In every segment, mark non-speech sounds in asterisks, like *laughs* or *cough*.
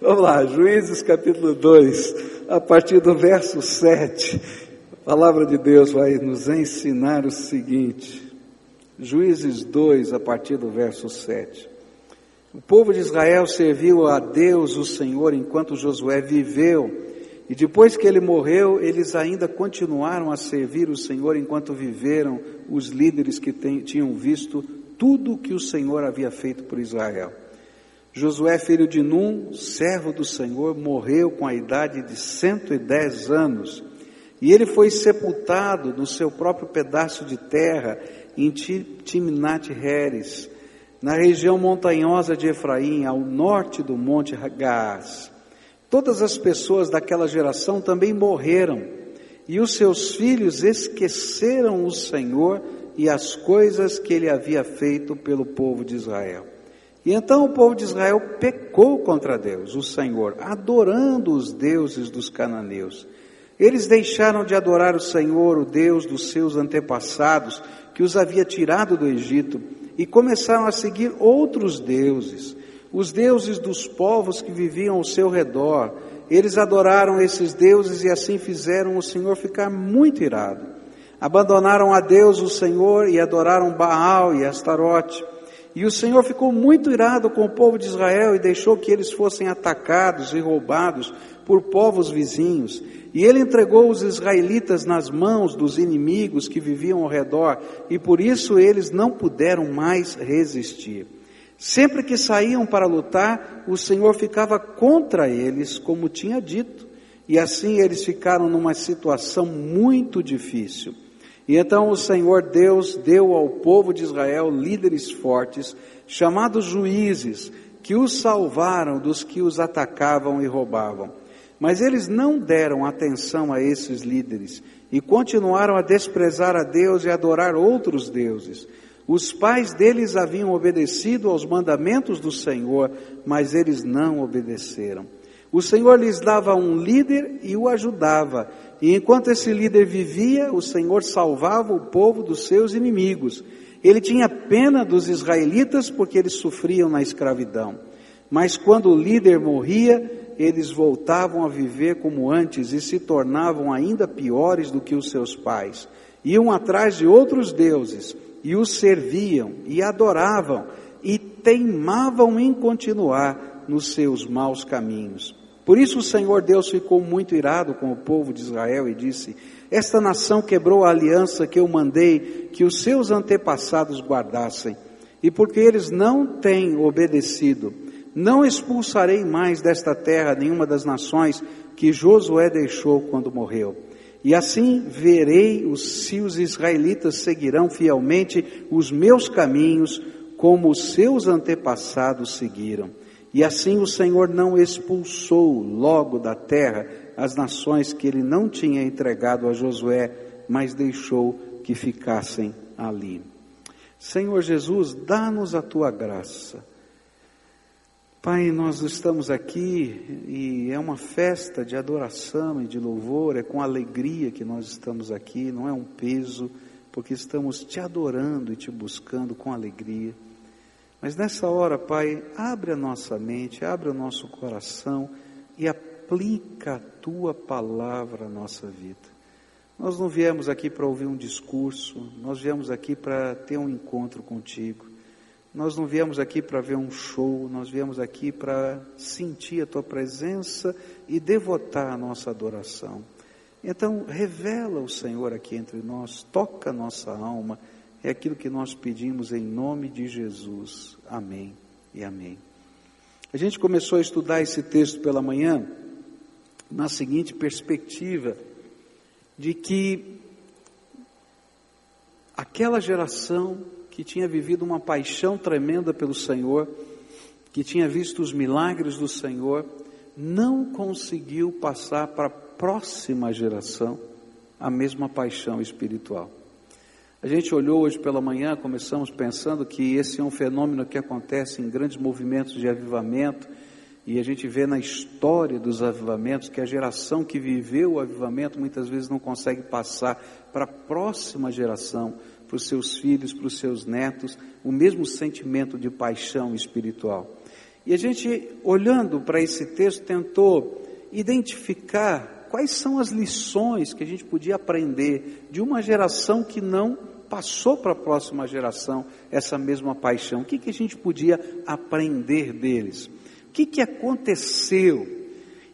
Vamos lá, Juízes capítulo 2, a partir do verso 7. A palavra de Deus vai nos ensinar o seguinte. Juízes 2, a partir do verso 7. O povo de Israel serviu a Deus, o Senhor, enquanto Josué viveu, e depois que ele morreu, eles ainda continuaram a servir o Senhor enquanto viveram os líderes que tinham visto tudo o que o Senhor havia feito por Israel. Josué, filho de Num, servo do Senhor, morreu com a idade de 110 anos, e ele foi sepultado no seu próprio pedaço de terra em Timnat Heres, na região montanhosa de Efraim, ao norte do monte Gaás. Todas as pessoas daquela geração também morreram, e os seus filhos esqueceram o Senhor e as coisas que ele havia feito pelo povo de Israel. E então o povo de Israel pecou contra Deus, o Senhor, adorando os deuses dos cananeus. Eles deixaram de adorar o Senhor, o Deus dos seus antepassados, que os havia tirado do Egito, e começaram a seguir outros deuses, os deuses dos povos que viviam ao seu redor. Eles adoraram esses deuses e assim fizeram o Senhor ficar muito irado. Abandonaram a Deus, o Senhor, e adoraram Baal e Astarote. E o Senhor ficou muito irado com o povo de Israel e deixou que eles fossem atacados e roubados por povos vizinhos. E ele entregou os israelitas nas mãos dos inimigos que viviam ao redor, e por isso eles não puderam mais resistir. Sempre que saíam para lutar, o Senhor ficava contra eles, como tinha dito, e assim eles ficaram numa situação muito difícil. E então o Senhor Deus deu ao povo de Israel líderes fortes, chamados juízes, que os salvaram dos que os atacavam e roubavam. Mas eles não deram atenção a esses líderes e continuaram a desprezar a Deus e adorar outros deuses. Os pais deles haviam obedecido aos mandamentos do Senhor, mas eles não obedeceram. O Senhor lhes dava um líder e o ajudava, e enquanto esse líder vivia, o Senhor salvava o povo dos seus inimigos. Ele tinha pena dos israelitas porque eles sofriam na escravidão. Mas quando o líder morria, eles voltavam a viver como antes e se tornavam ainda piores do que os seus pais. Iam atrás de outros deuses e os serviam e adoravam e teimavam em continuar nos seus maus caminhos. Por isso o Senhor Deus ficou muito irado com o povo de Israel e disse: Esta nação quebrou a aliança que eu mandei que os seus antepassados guardassem, e porque eles não têm obedecido, não expulsarei mais desta terra nenhuma das nações que Josué deixou quando morreu. E assim verei os, se os israelitas seguirão fielmente os meus caminhos, como os seus antepassados seguiram. E assim o Senhor não expulsou logo da terra as nações que ele não tinha entregado a Josué, mas deixou que ficassem ali. Senhor Jesus, dá-nos a tua graça Pai, nós estamos aqui e é uma festa de adoração e de louvor, é com alegria que nós estamos aqui, não é um peso, porque estamos te adorando e te buscando com alegria. Mas nessa hora, Pai, abre a nossa mente, abre o nosso coração e aplica a tua palavra à nossa vida. Nós não viemos aqui para ouvir um discurso, nós viemos aqui para ter um encontro contigo. Nós não viemos aqui para ver um show, nós viemos aqui para sentir a tua presença e devotar a nossa adoração. Então, revela o Senhor aqui entre nós, toca a nossa alma, é aquilo que nós pedimos em nome de Jesus. Amém e amém. A gente começou a estudar esse texto pela manhã na seguinte perspectiva, de que aquela geração que tinha vivido uma paixão tremenda pelo Senhor, que tinha visto os milagres do Senhor, não conseguiu passar para a próxima geração a mesma paixão espiritual. A gente olhou hoje pela manhã, começamos pensando que esse é um fenômeno que acontece em grandes movimentos de avivamento, e a gente vê na história dos avivamentos que a geração que viveu o avivamento muitas vezes não consegue passar para a próxima geração para os seus filhos, para os seus netos, o mesmo sentimento de paixão espiritual. E a gente, olhando para esse texto, tentou identificar quais são as lições que a gente podia aprender de uma geração que não passou para a próxima geração essa mesma paixão. O que, que a gente podia aprender deles? O que, que aconteceu?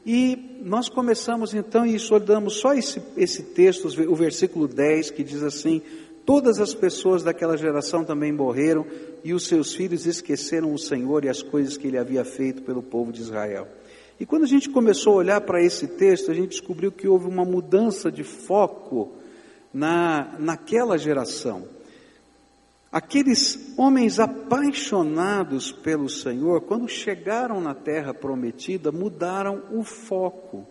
E nós começamos então, e olhamos só esse, esse texto, o versículo 10, que diz assim: Todas as pessoas daquela geração também morreram, e os seus filhos esqueceram o Senhor e as coisas que ele havia feito pelo povo de Israel. E quando a gente começou a olhar para esse texto, a gente descobriu que houve uma mudança de foco na, naquela geração. Aqueles homens apaixonados pelo Senhor, quando chegaram na terra prometida, mudaram o foco.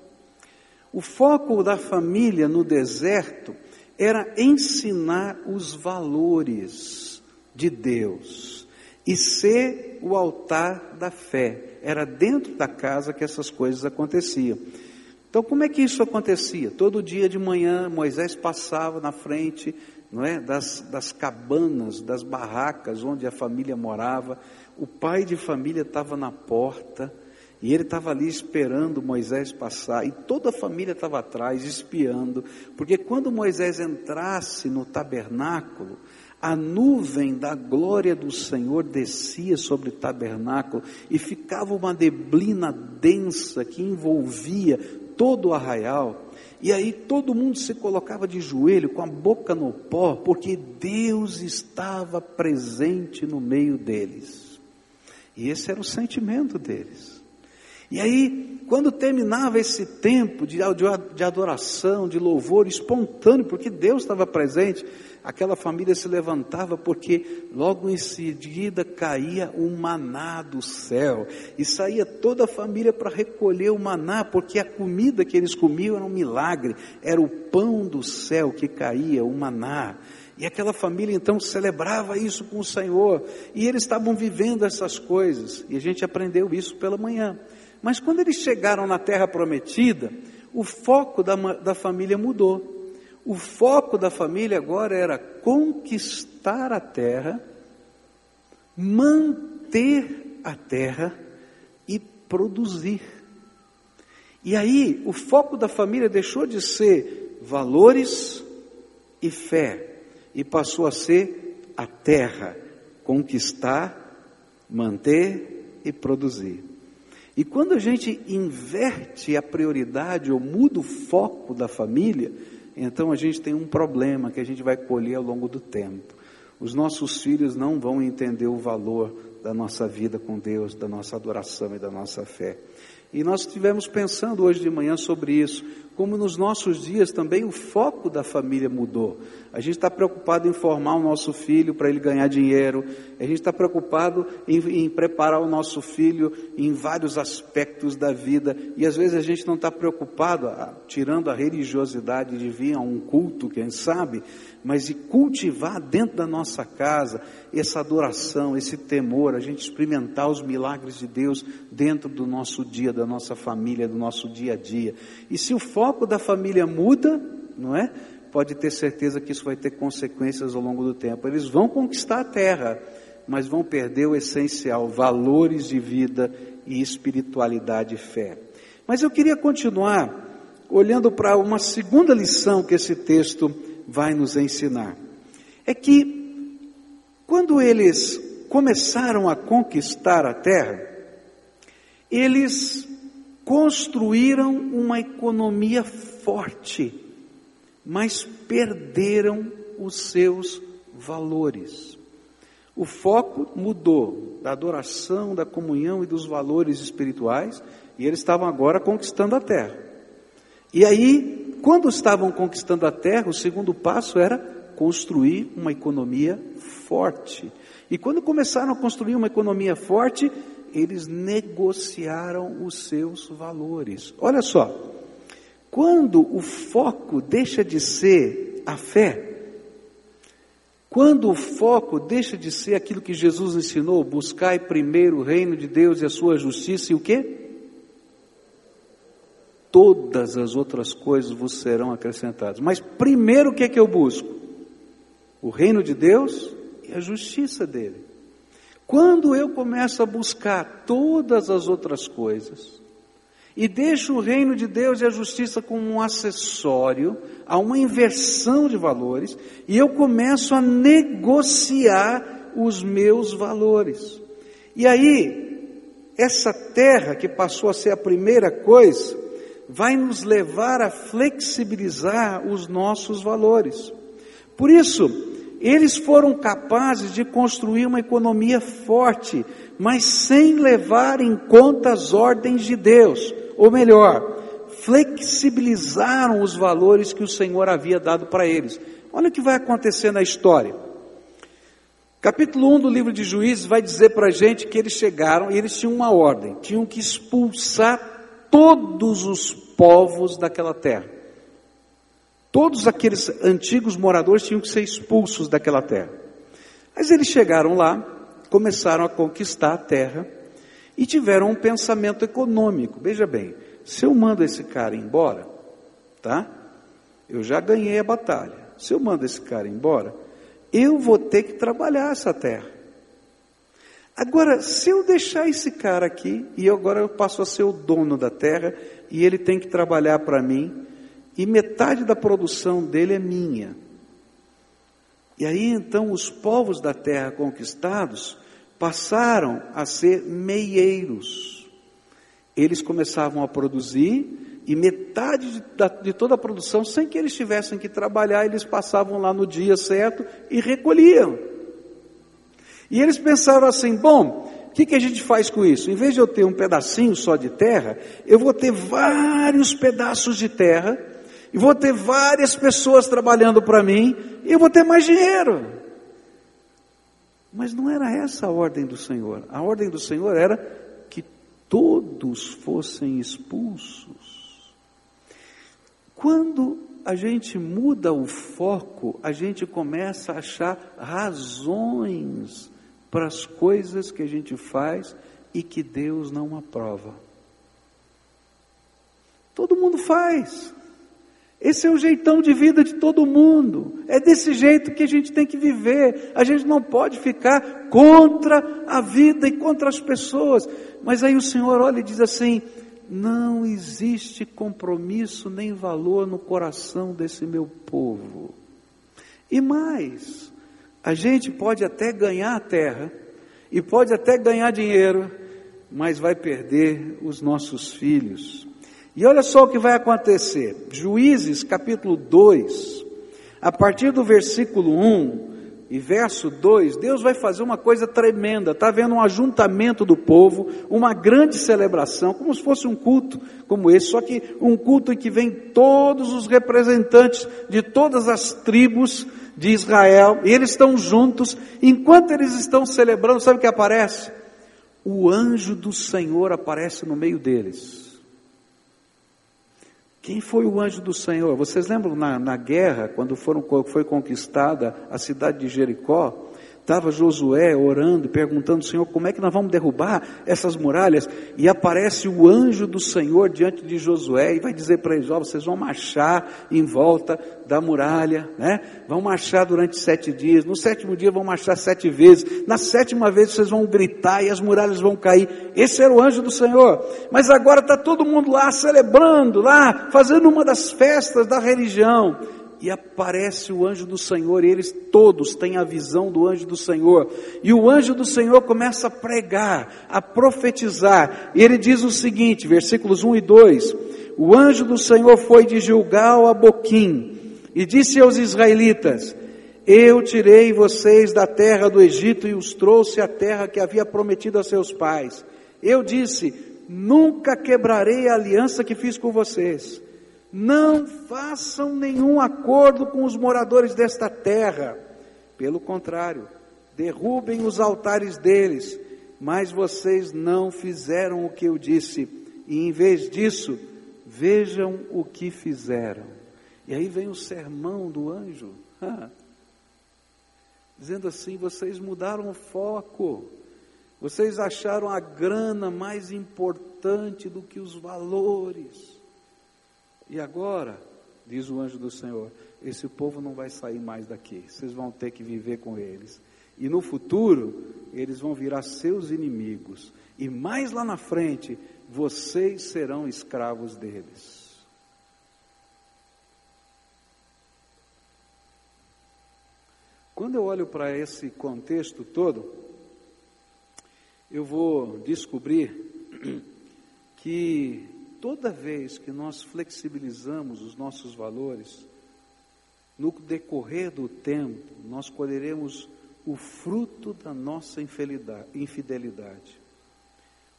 O foco da família no deserto era ensinar os valores de Deus e ser o altar da fé. Era dentro da casa que essas coisas aconteciam. Então, como é que isso acontecia? Todo dia de manhã, Moisés passava na frente não é, das, das cabanas, das barracas onde a família morava. O pai de família estava na porta e ele estava ali esperando Moisés passar, e toda a família estava atrás, espiando, porque quando Moisés entrasse no tabernáculo, a nuvem da glória do Senhor descia sobre o tabernáculo e ficava uma neblina densa que envolvia todo o arraial. E aí todo mundo se colocava de joelho, com a boca no pó, porque Deus estava presente no meio deles. E esse era o sentimento deles. E aí, quando terminava esse tempo de, de adoração, de louvor espontâneo, porque Deus estava presente, aquela família se levantava porque logo em seguida caía um maná do céu e saía toda a família para recolher o maná, porque a comida que eles comiam era um milagre, era o pão do céu que caía, o maná. E aquela família então celebrava isso com o Senhor, e eles estavam vivendo essas coisas, e a gente aprendeu isso pela manhã. Mas quando eles chegaram na terra prometida, o foco da, da família mudou. O foco da família agora era conquistar a terra, manter a terra e produzir. E aí, o foco da família deixou de ser valores e fé e passou a ser a terra, conquistar, manter e produzir. E quando a gente inverte a prioridade ou muda o foco da família, então a gente tem um problema que a gente vai colher ao longo do tempo. Os nossos filhos não vão entender o valor da nossa vida com Deus, da nossa adoração e da nossa fé. E nós estivemos pensando hoje de manhã sobre isso, como nos nossos dias também o foco da família mudou. A gente está preocupado em formar o nosso filho para ele ganhar dinheiro, a gente está preocupado em, em, preparar o nosso filho em vários aspectos da vida, e às vezes a gente não está preocupado, tirando a religiosidade de vir a um culto, quem sabe, mas de cultivar dentro da nossa casa essa adoração, esse temor, a gente experimentar os milagres de Deus dentro do nosso dia, da nossa família, do nosso dia a dia. E se o foco da família muda, não é? Pode ter certeza que isso vai ter consequências ao longo do tempo. Eles vão conquistar a terra, mas vão perder o essencial, valores de vida e espiritualidade e fé. Mas eu queria continuar olhando para uma segunda lição que esse texto vai nos ensinar. É que quando eles começaram a conquistar a terra, eles construíram uma economia forte, mas perderam os seus valores. O foco mudou da adoração, da comunhão e dos valores espirituais, e eles estavam agora conquistando a terra. E aí, quando estavam conquistando a terra, o segundo passo era construir uma economia forte. E quando começaram a construir uma economia forte, eles negociaram os seus valores. Olha só, quando o foco deixa de ser a fé, quando o foco deixa de ser aquilo que Jesus ensinou, buscai primeiro o reino de Deus e a sua justiça e o quê? Todas as outras coisas vos serão acrescentadas. Mas primeiro o que é que eu busco? O reino de Deus e a justiça dele. Quando eu começo a buscar todas as outras coisas, e deixo o reino de Deus e a justiça como um acessório a uma inversão de valores, e eu começo a negociar os meus valores. E aí, essa terra que passou a ser a primeira coisa, vai nos levar a flexibilizar os nossos valores. Por isso, eles foram capazes de construir uma economia forte, mas sem levar em conta as ordens de Deus, ou melhor, flexibilizaram os valores que o Senhor havia dado para eles. Olha o que vai acontecer na história. Capítulo 1 do livro de Juízes vai dizer para a gente que eles chegaram e eles tinham uma ordem, tinham que expulsar todos os povos daquela terra. Todos aqueles antigos moradores tinham que ser expulsos daquela terra. Mas eles chegaram lá, começaram a conquistar a terra e tiveram um pensamento econômico. Veja bem, se eu mando esse cara embora, tá? Eu já ganhei a batalha. Se eu mando esse cara embora, eu vou ter que trabalhar essa terra. Agora, se eu deixar esse cara aqui e agora eu passo a ser o dono da terra e ele tem que trabalhar para mim, e metade da produção dele é minha. E aí então os povos da terra conquistados passaram a ser meieiros. Eles começavam a produzir e metade de, de, toda a produção, sem que eles tivessem que trabalhar, eles passavam lá no dia certo e recolhiam. E eles pensaram assim: bom, o que, que a gente faz com isso? Em vez de eu ter um pedacinho só de terra, eu vou ter vários pedaços de terra e vou ter várias pessoas trabalhando para mim, e eu vou ter mais dinheiro. Mas não era essa a ordem do Senhor. A ordem do Senhor era que todos fossem expulsos. Quando a gente muda o foco, a gente começa a achar razões para as coisas que a gente faz e que Deus não aprova. Todo mundo faz. Esse é o jeitão de vida de todo mundo. É desse jeito que a gente tem que viver. A gente não pode ficar contra a vida e contra as pessoas. Mas aí o Senhor olha e diz assim: não existe compromisso nem valor no coração desse meu povo. E mais, a gente pode até ganhar a terra, e pode até ganhar dinheiro, mas vai perder os nossos filhos e olha só o que vai acontecer. Juízes capítulo 2, a partir do versículo 1 e verso 2, Deus vai fazer uma coisa tremenda. Está havendo um ajuntamento do povo, uma grande celebração, como se fosse um culto como esse, só que um culto em que vem todos os representantes de todas as tribos de Israel, e eles estão juntos. Enquanto eles estão celebrando, sabe o que aparece? O anjo do Senhor aparece no meio deles. Quem foi o anjo do Senhor? Vocês lembram na, na guerra, quando foram, foi conquistada a cidade de Jericó? Estava Josué orando perguntando, Senhor, como é que nós vamos derrubar essas muralhas? E aparece o anjo do Senhor diante de Josué e vai dizer para eles: Ó, vocês vão marchar em volta da muralha, né? Vão marchar durante sete dias. No sétimo dia vão marchar sete vezes. Na sétima vez vocês vão gritar e as muralhas vão cair. Esse era o anjo do Senhor. Mas agora está todo mundo lá celebrando, lá, fazendo uma das festas da religião e aparece o anjo do Senhor, e eles todos têm a visão do anjo do Senhor. E o anjo do Senhor começa a pregar, a profetizar, e ele diz o seguinte, versículos 1 e 2: O anjo do Senhor foi de Gilgal a Boquim, e disse aos israelitas: Eu tirei vocês da terra do Egito e os trouxe à terra que havia prometido a seus pais. Eu disse: Nunca quebrarei a aliança que fiz com vocês não façam nenhum acordo com os moradores desta terra. Pelo contrário, derrubem os altares deles. Mas vocês não fizeram o que eu disse. E em vez disso, vejam o que fizeram. E aí vem o sermão do anjo. *laughs* dizendo assim: vocês mudaram o foco. Vocês acharam a grana mais importante do que os valores. E agora, diz o anjo do Senhor, esse povo não vai sair mais daqui, vocês vão ter que viver com eles. E no futuro, eles vão virar seus inimigos. E mais lá na frente, vocês serão escravos deles. Quando eu olho para esse contexto todo, eu vou descobrir *clears throat* que toda vez que nós flexibilizamos os nossos valores, no decorrer do tempo, nós colheremos o fruto da nossa infidelidade.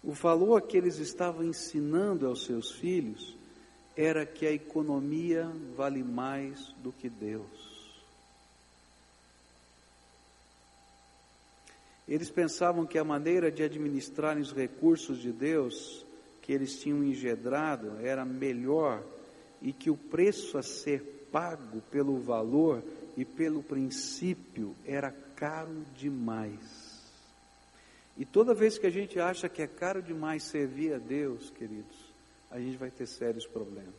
O valor que eles estavam ensinando aos seus filhos era que a economia vale mais do que Deus. Eles pensavam que a maneira de administrarem os recursos de Deus que eles tinham engendrado era melhor e que o preço a ser pago pelo valor e pelo princípio era caro demais. E toda vez que a gente acha que é caro demais servir a Deus, queridos, a gente vai ter sérios problemas.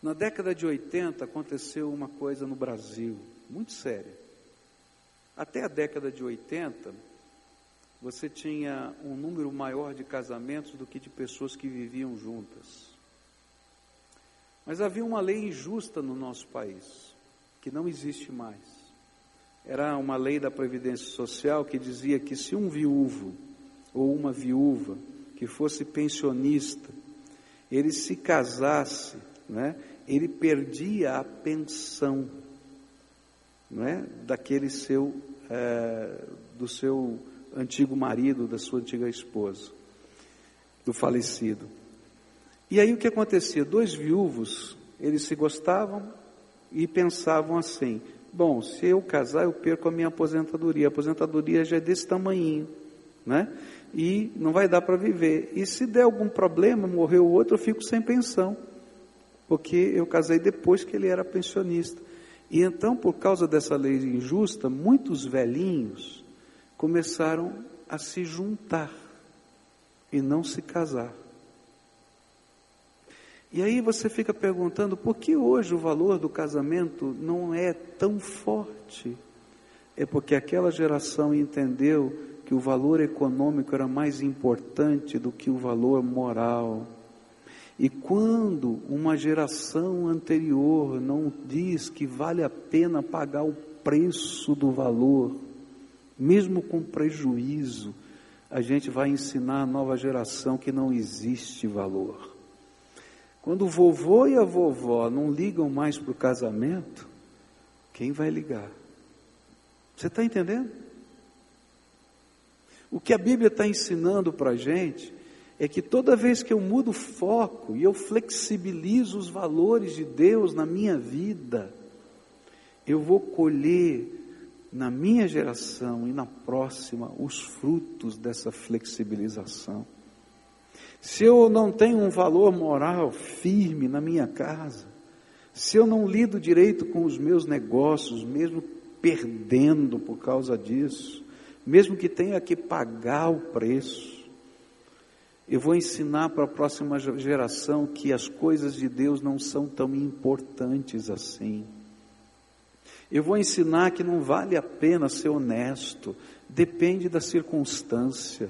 Na década de 80 aconteceu uma coisa no Brasil, muito séria. Até a década de 80, você tinha um número maior de casamentos do que de pessoas que viviam juntas. Mas havia uma lei injusta no nosso país, que não existe mais. Era uma lei da Previdência Social que dizia que se um viúvo ou uma viúva que fosse pensionista, ele se casasse, né, ele perdia a pensão não é? daquele seu, é, do seu antigo marido, da sua antiga esposa, do falecido. E aí o que acontecia? Dois viúvos, eles se gostavam e pensavam assim: bom, se eu casar, eu perco a minha aposentadoria. A aposentadoria já é desse tamanhinho, né? E não vai dar para viver. E se der algum problema, morreu o outro, eu fico sem pensão, porque eu casei depois que ele era pensionista. E então, por causa dessa lei injusta, muitos velhinhos começaram a se juntar e não se casar. E aí você fica perguntando por que hoje o valor do casamento não é tão forte? É porque aquela geração entendeu que o valor econômico era mais importante do que o valor moral. E quando uma geração anterior não diz que vale a pena pagar o preço do valor, mesmo com prejuízo, a gente vai ensinar a nova geração que não existe valor. Quando o vovô e a vovó não ligam mais para o casamento, quem vai ligar? Você está entendendo? O que a Bíblia está ensinando para a gente é que toda vez que eu mudo foco e eu flexibilizo os valores de Deus na minha vida, eu vou colher na minha geração e na próxima os frutos dessa flexibilização. Se eu não tenho um valor moral firme na minha casa, se eu não lido direito com os meus negócios, mesmo perdendo por causa disso, mesmo que tenha que pagar o preço, eu vou ensinar para a próxima geração que as coisas de Deus não são tão importantes assim. Eu vou ensinar que não vale a pena ser honesto, depende da circunstância.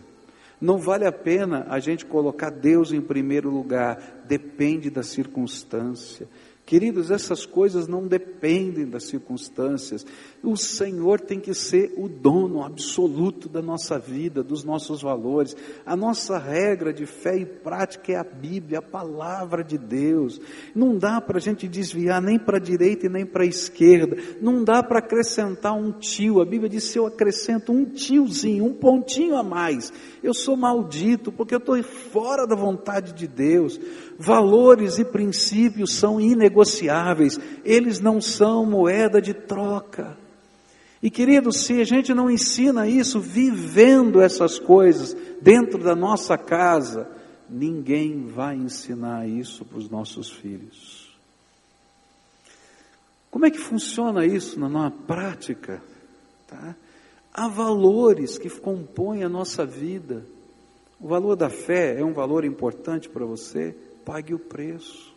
Não vale a pena a gente colocar Deus em primeiro lugar, depende da circunstância. Queridos, essas coisas não dependem das circunstâncias. O Senhor tem que ser o dono absoluto da nossa vida, dos nossos valores. A nossa regra de fé e prática é a Bíblia, a palavra de Deus. Não dá para a gente desviar nem para a direita e nem para a esquerda. Não dá para acrescentar um tio. A Bíblia diz: se eu acrescento um tiozinho, um pontinho a mais, eu sou maldito, porque eu estou fora da vontade de Deus. Valores e princípios são inegociáveis, eles não são moeda de troca. E queridos, se a gente não ensina isso vivendo essas coisas dentro da nossa casa, ninguém vai ensinar isso para os nossos filhos. Como é que funciona isso na nossa prática? Tá? Há valores que compõem a nossa vida. O valor da fé é um valor importante para você? pague o preço.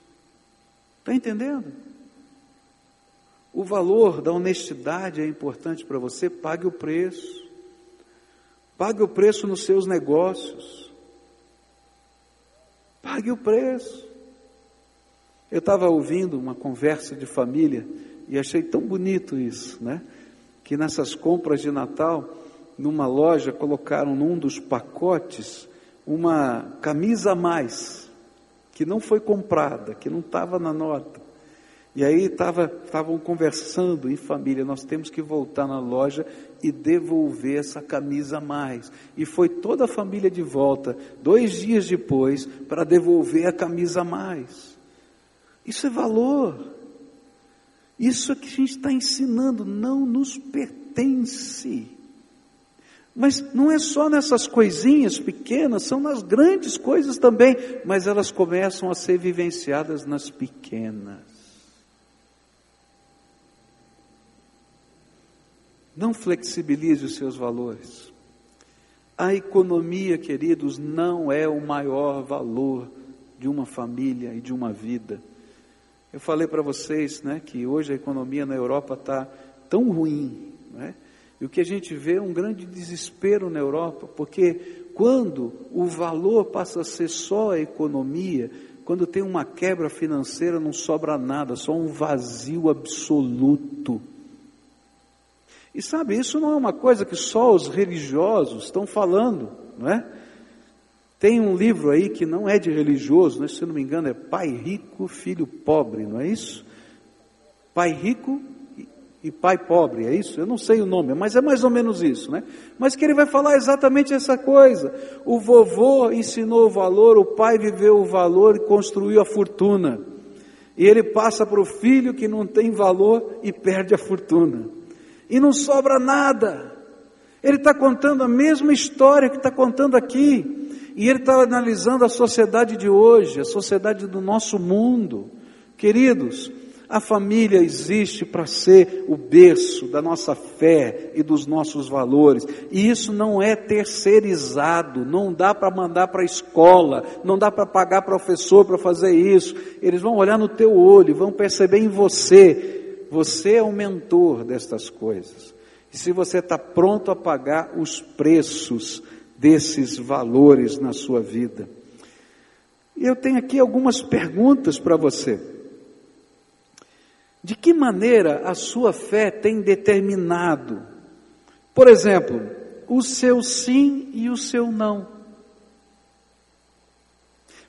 Está entendendo? o valor da honestidade é importante para você, pague o preço. Pague o preço nos seus negócios. Pague o preço. Eu estava ouvindo uma conversa de família e achei tão bonito isso, né? Que nessas compras de Natal, numa loja, colocaram num dos pacotes uma camisa a mais, que não foi comprada, que não estava na nota. E aí estavam conversando em família, nós temos que voltar na loja e devolver essa camisa a mais. E foi toda a família de volta, dois dias depois, para devolver a camisa a mais. Isso é valor. Isso é que a gente está ensinando, não nos pertence. Mas não é só nessas coisinhas pequenas, são nas grandes coisas também, mas elas começam a ser vivenciadas nas pequenas. Não flexibilize os seus valores. A economia, queridos, não é o maior valor de uma família e de uma vida. Eu falei para vocês né, que hoje a economia na Europa está tão ruim, né, e o que a gente vê é um grande desespero na Europa, porque quando o valor passa a ser só a economia, quando tem uma quebra financeira, não sobra nada, só um vazio absoluto. E sabe, isso não é uma coisa que só os religiosos estão falando, não é? Tem um livro aí que não é de religioso, né? se não me engano é Pai Rico, Filho Pobre, não é isso? Pai Rico e Pai Pobre, é isso? Eu não sei o nome, mas é mais ou menos isso, né? Mas que ele vai falar exatamente essa coisa. O vovô ensinou o valor, o pai viveu o valor e construiu a fortuna. E ele passa para o filho que não tem valor e perde a fortuna e não sobra nada. Ele está contando a mesma história que está contando aqui, e ele está analisando a sociedade de hoje, a sociedade do nosso mundo. Queridos, a família existe para ser o berço da nossa fé e dos nossos valores, e isso não é terceirizado, não dá para mandar para a escola, não dá para pagar professor para fazer isso. Eles vão olhar no teu olho, vão perceber em você você é o mentor destas coisas. E se você está pronto a pagar os preços desses valores na sua vida. Eu tenho aqui algumas perguntas para você. De que maneira a sua fé tem determinado, por exemplo, o seu sim e o seu não?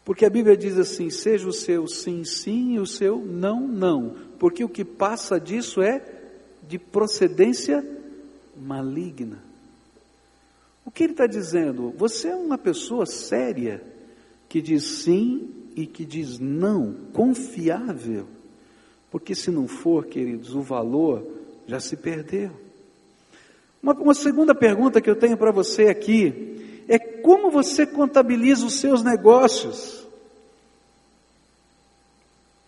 Porque a Bíblia diz assim: seja o seu sim, sim e o seu não, não. Porque o que passa disso é de procedência maligna. O que ele está dizendo? Você é uma pessoa séria que diz sim e que diz não, confiável. Porque se não for, queridos, o valor já se perdeu. Uma, uma segunda pergunta que eu tenho para você aqui é como você contabiliza os seus negócios?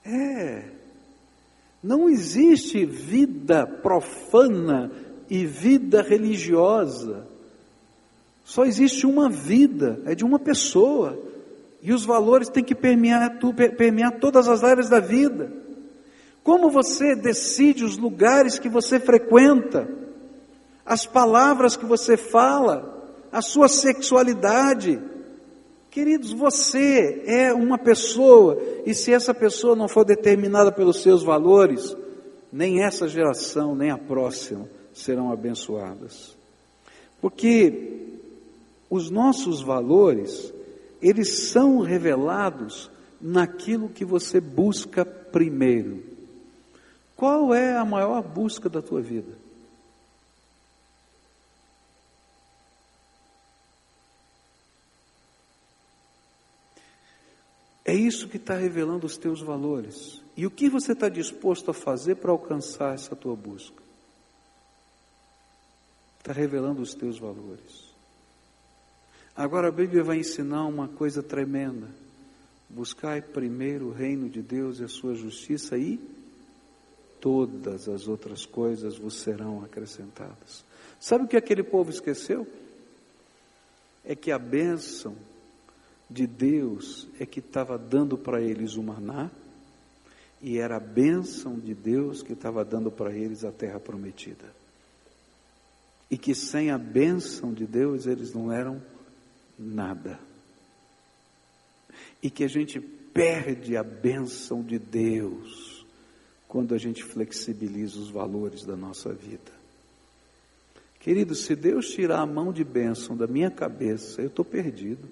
É. Não existe vida profana e vida religiosa. Só existe uma vida, é de uma pessoa. E os valores têm que permear, permear todas as áreas da vida. Como você decide os lugares que você frequenta, as palavras que você fala, a sua sexualidade, Queridos, você é uma pessoa, e se essa pessoa não for determinada pelos seus valores, nem essa geração, nem a próxima serão abençoadas. Porque os nossos valores, eles são revelados naquilo que você busca primeiro. Qual é a maior busca da tua vida? É isso que está revelando os teus valores. E o que você está disposto a fazer para alcançar essa tua busca? Está revelando os teus valores. Agora a Bíblia vai ensinar uma coisa tremenda. Buscai primeiro o reino de Deus e a sua justiça e todas as outras coisas vos serão acrescentadas. Sabe o que aquele povo esqueceu? É que a bênção de Deus é que estava dando para eles o maná, e era a bênção de Deus que estava dando para eles a terra prometida. E que sem a bênção de Deus eles não eram nada. E que a gente perde a bênção de Deus quando a gente flexibiliza os valores da nossa vida. Querido, se Deus tirar a mão de bênção da minha cabeça, eu estou perdido.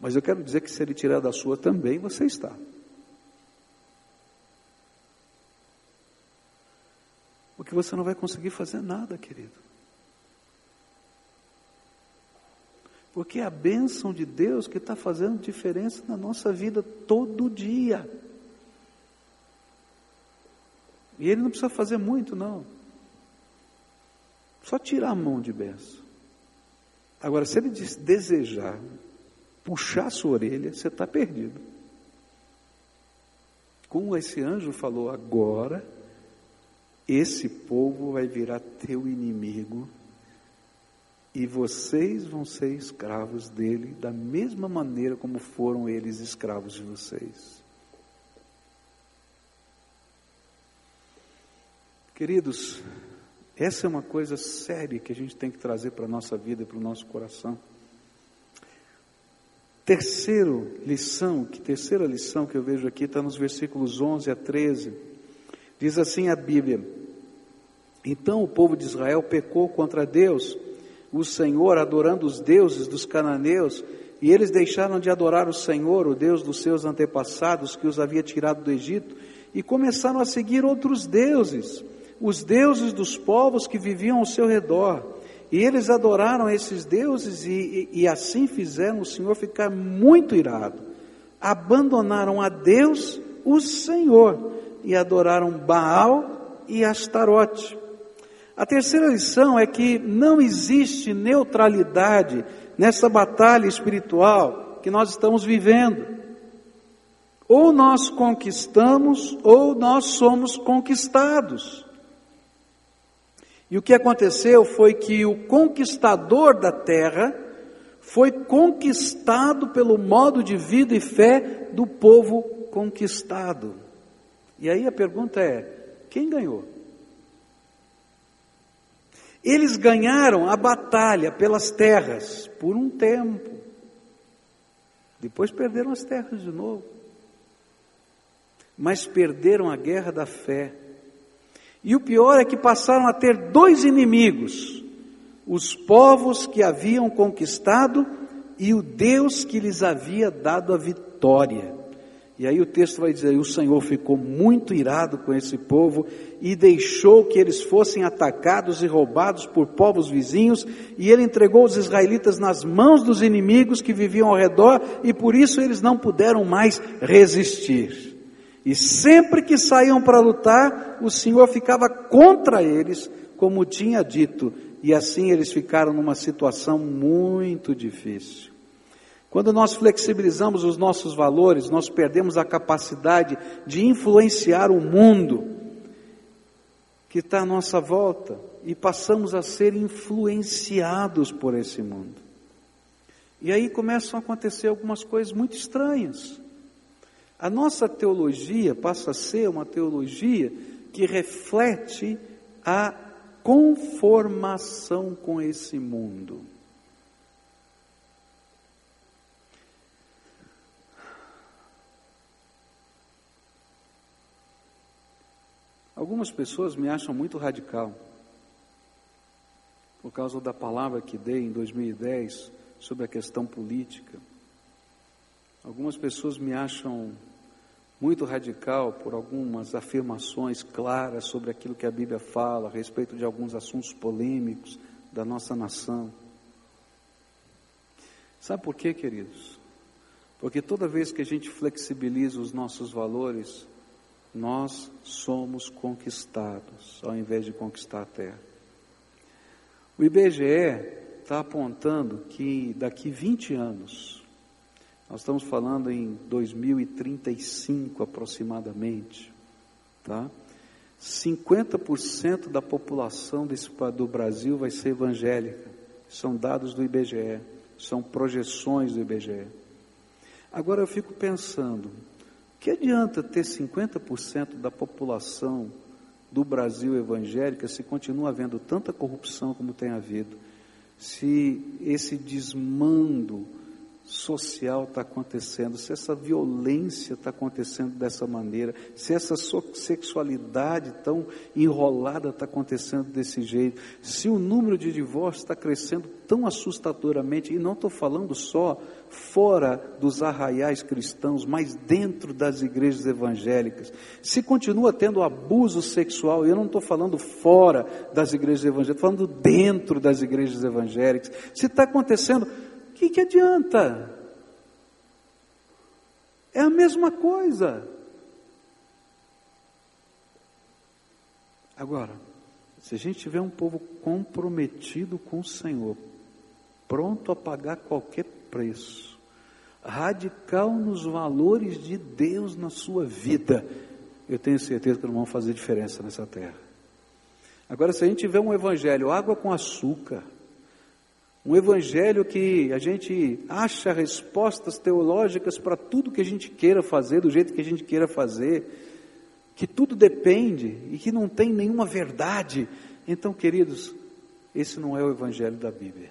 Mas eu quero dizer que se Ele tirar da sua também, você está. Porque você não vai conseguir fazer nada, querido. Porque é a bênção de Deus que está fazendo diferença na nossa vida todo dia. E Ele não precisa fazer muito, não. Só tirar a mão de bênção. Agora, se Ele desejar puxar sua orelha, você está perdido. Como esse anjo falou, agora esse povo vai virar teu inimigo e vocês vão ser escravos dele da mesma maneira como foram eles escravos de vocês. Queridos, essa é uma coisa séria que a gente tem que trazer para a nossa vida e para o nosso coração. Terceiro lição, que terceira lição que eu vejo aqui está nos versículos 11 a 13. Diz assim a Bíblia: Então o povo de Israel pecou contra Deus o Senhor, adorando os deuses dos cananeus, e eles deixaram de adorar o Senhor, o Deus dos seus antepassados, que os havia tirado do Egito, e começaram a seguir outros deuses, os deuses dos povos que viviam ao seu redor. E eles adoraram esses deuses e, e, e assim fizeram o Senhor ficar muito irado. Abandonaram a Deus, o Senhor, e adoraram Baal e Astarote. A terceira lição é que não existe neutralidade nessa batalha espiritual que nós estamos vivendo. Ou nós conquistamos, ou nós somos conquistados. E o que aconteceu foi que o conquistador da terra foi conquistado pelo modo de vida e fé do povo conquistado. E aí a pergunta é: quem ganhou? Eles ganharam a batalha pelas terras por um tempo. Depois perderam as terras de novo. Mas perderam a guerra da fé. E o pior é que passaram a ter dois inimigos: os povos que haviam conquistado e o Deus que lhes havia dado a vitória. E aí o texto vai dizer: o Senhor ficou muito irado com esse povo e deixou que eles fossem atacados e roubados por povos vizinhos, e ele entregou os israelitas nas mãos dos inimigos que viviam ao redor, e por isso eles não puderam mais resistir. E sempre que saíam para lutar, o Senhor ficava contra eles, como tinha dito, e assim eles ficaram numa situação muito difícil. Quando nós flexibilizamos os nossos valores, nós perdemos a capacidade de influenciar o mundo que está à nossa volta e passamos a ser influenciados por esse mundo. E aí começam a acontecer algumas coisas muito estranhas. A nossa teologia passa a ser uma teologia que reflete a conformação com esse mundo. Algumas pessoas me acham muito radical, por causa da palavra que dei em 2010 sobre a questão política. Algumas pessoas me acham muito radical por algumas afirmações claras sobre aquilo que a Bíblia fala a respeito de alguns assuntos polêmicos da nossa nação. Sabe por quê, queridos? Porque toda vez que a gente flexibiliza os nossos valores, nós somos conquistados, ao invés de conquistar a terra. O IBGE está apontando que daqui 20 anos, nós estamos falando em 2035 aproximadamente, tá? 50% da população desse, do Brasil vai ser evangélica. São dados do IBGE, são projeções do IBGE. Agora eu fico pensando, Que adianta ter 50% da população do Brasil evangélica se continua havendo tanta corrupção como tem havido? Se esse desmando social está acontecendo, se essa violência está acontecendo dessa maneira, se essa sexualidade tão enrolada está acontecendo desse jeito, se o número de divórcios está crescendo tão assustadoramente, e não estou falando só fora dos arraiais cristãos, mas dentro das igrejas evangélicas, se continua tendo abuso sexual, eu não estou falando fora das igrejas evangélicas, estou falando dentro das igrejas evangélicas, se está acontecendo que, que adianta? É a mesma coisa. Agora, se a gente tiver um povo comprometido com o Senhor, pronto a pagar qualquer preço, radical nos valores de Deus na sua vida, eu tenho certeza que não vão fazer diferença nessa terra. Agora, se a gente tiver um evangelho, água com açúcar, um evangelho que a gente acha respostas teológicas para tudo que a gente queira fazer, do jeito que a gente queira fazer, que tudo depende e que não tem nenhuma verdade. Então, queridos, esse não é o evangelho da Bíblia.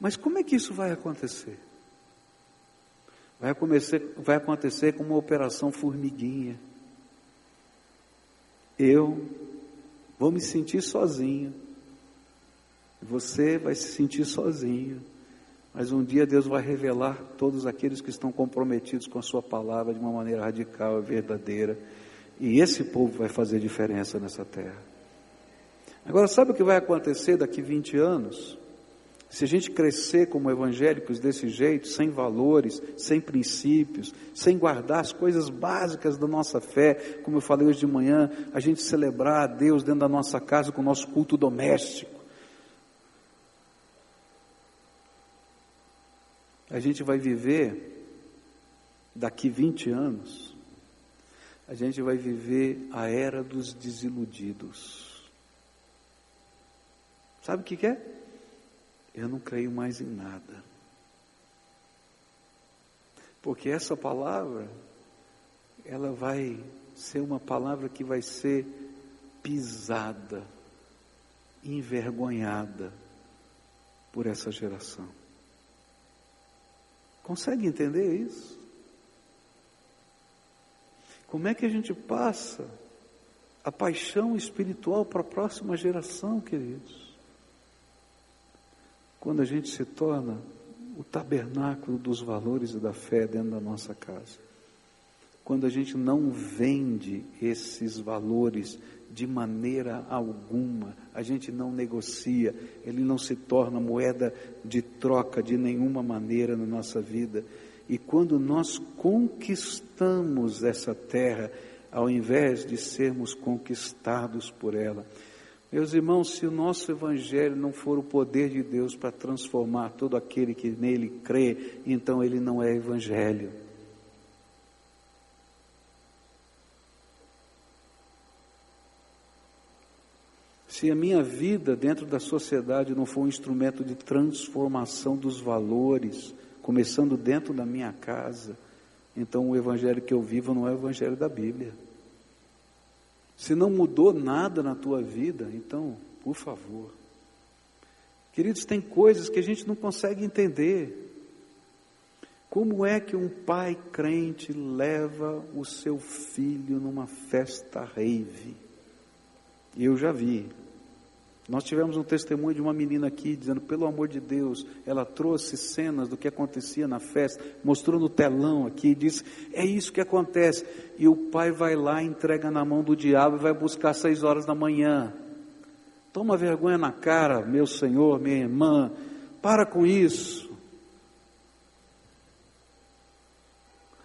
Mas como é que isso vai acontecer? Vai acontecer, vai acontecer com uma operação formiguinha. Eu, Vou me sentir sozinho. Você vai se sentir sozinho. Mas um dia Deus vai revelar todos aqueles que estão comprometidos com a Sua palavra de uma maneira radical e verdadeira. E esse povo vai fazer diferença nessa terra. Agora, sabe o que vai acontecer daqui 20 anos? Se a gente crescer como evangélicos desse jeito, sem valores, sem princípios, sem guardar as coisas básicas da nossa fé, como eu falei hoje de manhã, a gente celebrar a Deus dentro da nossa casa com o nosso culto doméstico. A gente vai viver, daqui 20 anos, a gente vai viver a era dos desiludidos. Sabe o que, que é? Eu não creio mais em nada. Porque essa palavra, ela vai ser uma palavra que vai ser pisada, envergonhada por essa geração. Consegue entender isso? Como é que a gente passa a paixão espiritual para a próxima geração, queridos? Quando a gente se torna o tabernáculo dos valores e da fé dentro da nossa casa. Quando a gente não vende esses valores de maneira alguma, a gente não negocia, ele não se torna moeda de troca de nenhuma maneira na nossa vida. E quando nós conquistamos essa terra, ao invés de sermos conquistados por ela, meus irmãos, se o nosso Evangelho não for o poder de Deus para transformar todo aquele que nele crê, então ele não é Evangelho. Se a minha vida dentro da sociedade não for um instrumento de transformação dos valores, começando dentro da minha casa, então o Evangelho que eu vivo não é o Evangelho da Bíblia. Se não mudou nada na tua vida, então, por favor. Queridos, tem coisas que a gente não consegue entender. Como é que um pai crente leva o seu filho numa festa rave? Eu já vi, nós tivemos um testemunho de uma menina aqui dizendo, pelo amor de Deus, ela trouxe cenas do que acontecia na festa, mostrou no telão aqui, disse, é isso que acontece. E o pai vai lá, entrega na mão do diabo e vai buscar às seis horas da manhã. Toma vergonha na cara, meu senhor, minha irmã, para com isso.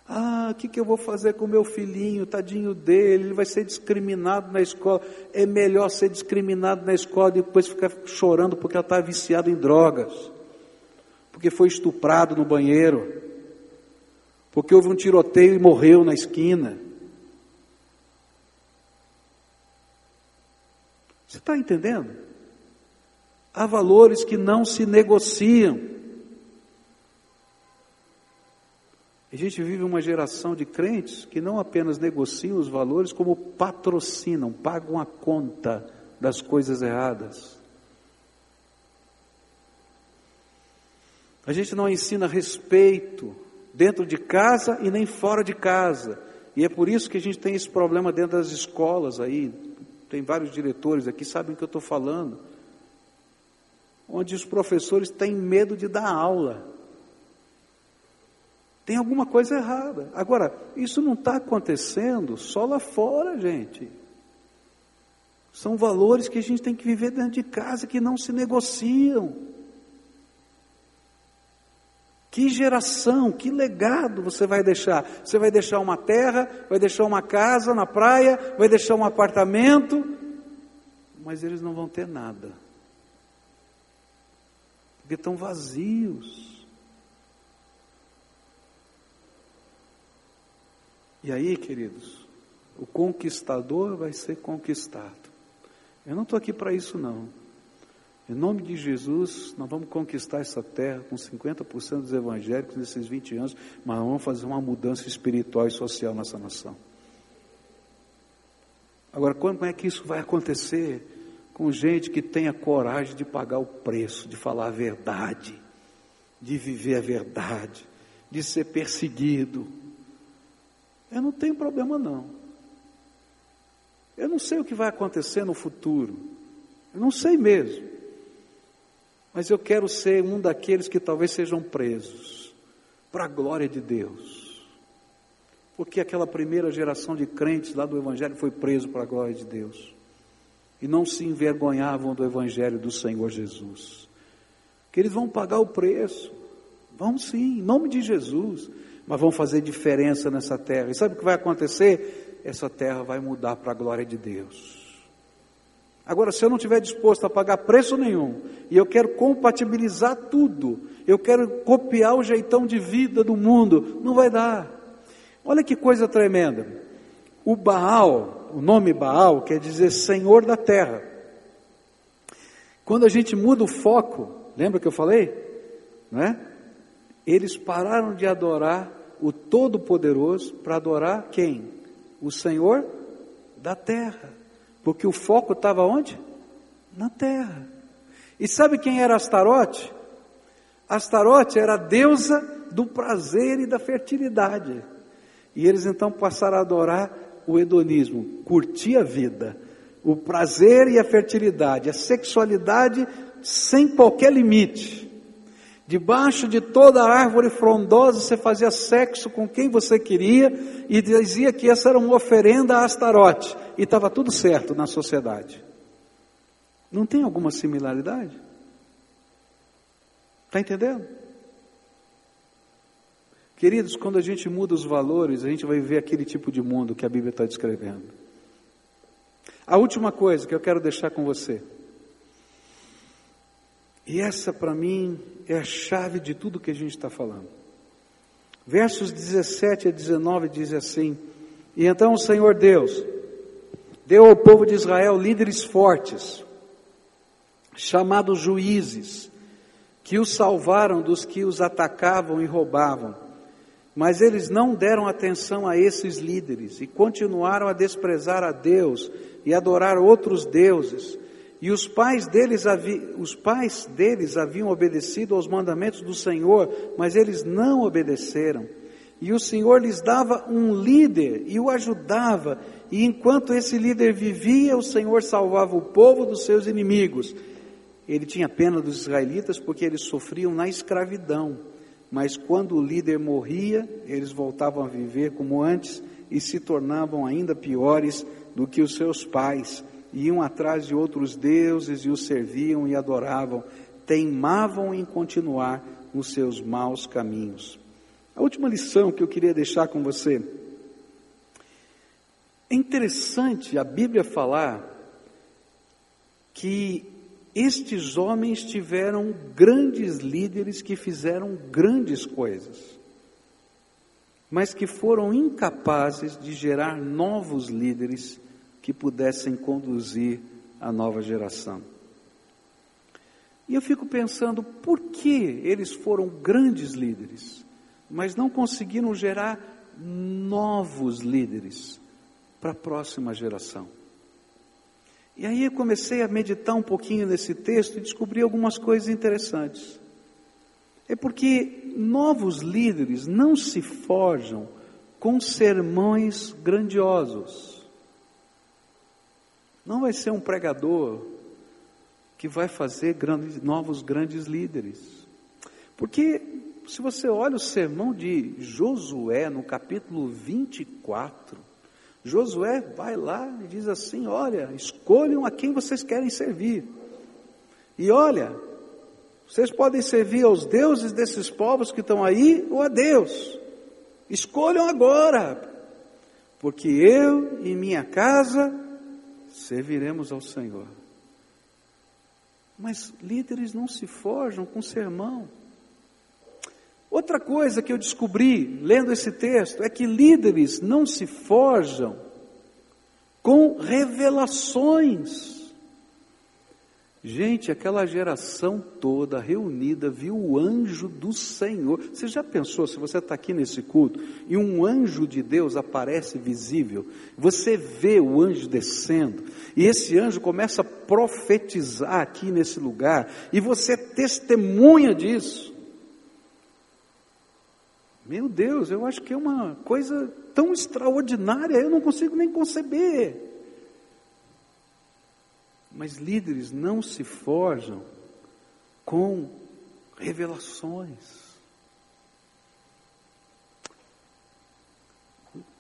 Ah, o que, que eu vou fazer com o meu filhinho, tadinho dele, ele vai ser discriminado na escola. É melhor ser discriminado na escola e depois ficar chorando porque ela está viciada em drogas, porque foi estuprado no banheiro, porque houve um tiroteio e morreu na esquina. Você está entendendo? Há valores que não se negociam. A gente vive uma geração de crentes que não apenas negociam os valores, como patrocinam, pagam a conta das coisas erradas. A gente não ensina respeito dentro de casa e nem fora de casa. E é por isso que a gente tem esse problema dentro das escolas aí. Tem vários diretores aqui, sabem o que eu estou falando. Onde os professores têm medo de dar aula. Tem alguma coisa errada. Agora, isso não está acontecendo só lá fora, gente. São valores que a gente tem que viver dentro de casa que não se negociam. Que geração, que legado você vai deixar? Você vai deixar uma terra, vai deixar uma casa na praia, vai deixar um apartamento, mas eles não vão ter nada, porque estão vazios. E aí, queridos, o conquistador vai ser conquistado. Eu não estou aqui para isso, não. Em nome de Jesus, nós vamos conquistar essa terra com 50% dos evangélicos nesses 20 anos, mas vamos fazer uma mudança espiritual e social nessa nação. Agora, como é que isso vai acontecer? Com gente que tenha coragem de pagar o preço, de falar a verdade, de viver a verdade, de ser perseguido, eu não tenho problema não. Eu não sei o que vai acontecer no futuro. Eu não sei mesmo. Mas eu quero ser um daqueles que talvez sejam presos para a glória de Deus. Porque aquela primeira geração de crentes lá do Evangelho foi preso para a glória de Deus. E não se envergonhavam do Evangelho do Senhor Jesus. Que eles vão pagar o preço. Vão sim, em nome de Jesus mas vão fazer diferença nessa terra. E sabe o que vai acontecer? Essa terra vai mudar para a glória de Deus. Agora, se eu não estiver disposto a pagar preço nenhum, e eu quero compatibilizar tudo, eu quero copiar o jeitão de vida do mundo, não vai dar. Olha que coisa tremenda. O Baal, o nome Baal quer dizer Senhor da terra. Quando a gente muda o foco, lembra que eu falei? Não é? Eles pararam de adorar o Todo-Poderoso para adorar quem? O Senhor da terra. Porque o foco estava onde? Na terra. E sabe quem era Astarote? Astarote era a deusa do prazer e da fertilidade. E eles então passaram a adorar o hedonismo, curtir a vida, o prazer e a fertilidade, a sexualidade sem qualquer limite. Debaixo de toda árvore frondosa você fazia sexo com quem você queria e dizia que essa era uma oferenda a Astarote e estava tudo certo na sociedade. Não tem alguma similaridade? Está entendendo? Queridos, quando a gente muda os valores, a gente vai ver aquele tipo de mundo que a Bíblia está descrevendo. A última coisa que eu quero deixar com você. E essa para mim é a chave de tudo que a gente está falando. Versos 17 a 19 diz assim: E então o Senhor Deus deu ao povo de Israel líderes fortes, chamados juízes, que os salvaram dos que os atacavam e roubavam. Mas eles não deram atenção a esses líderes e continuaram a desprezar a Deus e adorar outros deuses e os pais deles, os pais deles haviam obedecido aos mandamentos do Senhor, mas eles não obedeceram. E o Senhor lhes dava um líder e o ajudava, e enquanto esse líder vivia, o Senhor salvava o povo dos seus inimigos. Ele tinha pena dos israelitas porque eles sofriam na escravidão, mas quando o líder morria, eles voltavam a viver como antes e se tornavam ainda piores do que os seus pais iam atrás de outros deuses e os serviam e adoravam, teimavam em continuar nos seus maus caminhos. A última lição que eu queria deixar com você. É interessante a Bíblia falar que estes homens tiveram grandes líderes que fizeram grandes coisas, mas que foram incapazes de gerar novos líderes que pudessem conduzir a nova geração. E eu fico pensando, por que eles foram grandes líderes, mas não conseguiram gerar novos líderes para a próxima geração. E aí eu comecei a meditar um pouquinho nesse texto e descobri algumas coisas interessantes. É porque novos líderes não se forjam com sermões grandiosos. Não vai ser um pregador que vai fazer grandes, novos grandes líderes. Porque se você olha o sermão de Josué no capítulo 24, Josué vai lá e diz assim: Olha, escolham a quem vocês querem servir. E olha, vocês podem servir aos deuses desses povos que estão aí ou a Deus. Escolham agora, porque eu e minha casa serviremos ao Senhor. Mas líderes não se forjam com sermão. Outra coisa que eu descobri lendo esse texto é que líderes não se forjam com revelações. Gente, aquela geração toda reunida viu o anjo do Senhor. Você já pensou, se você está aqui nesse culto e um anjo de Deus aparece visível, você vê o anjo descendo, e esse anjo começa a profetizar aqui nesse lugar, e você testemunha disso. Meu Deus, eu acho que é uma coisa tão extraordinária, eu não consigo nem conceber. Mas líderes não se forjam com revelações.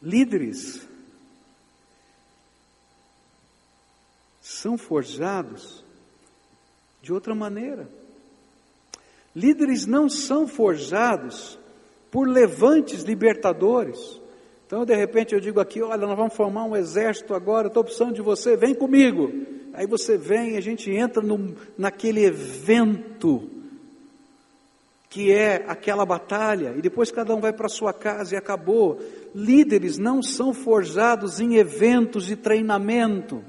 Líderes são forjados de outra maneira. Líderes não são forjados por levantes libertadores. Então, de repente, eu digo aqui: olha, nós vamos formar um exército agora, estou precisando de você, vem comigo. Aí você vem, a gente entra no, naquele evento que é aquela batalha, e depois cada um vai para sua casa e acabou. Líderes não são forjados em eventos de treinamento.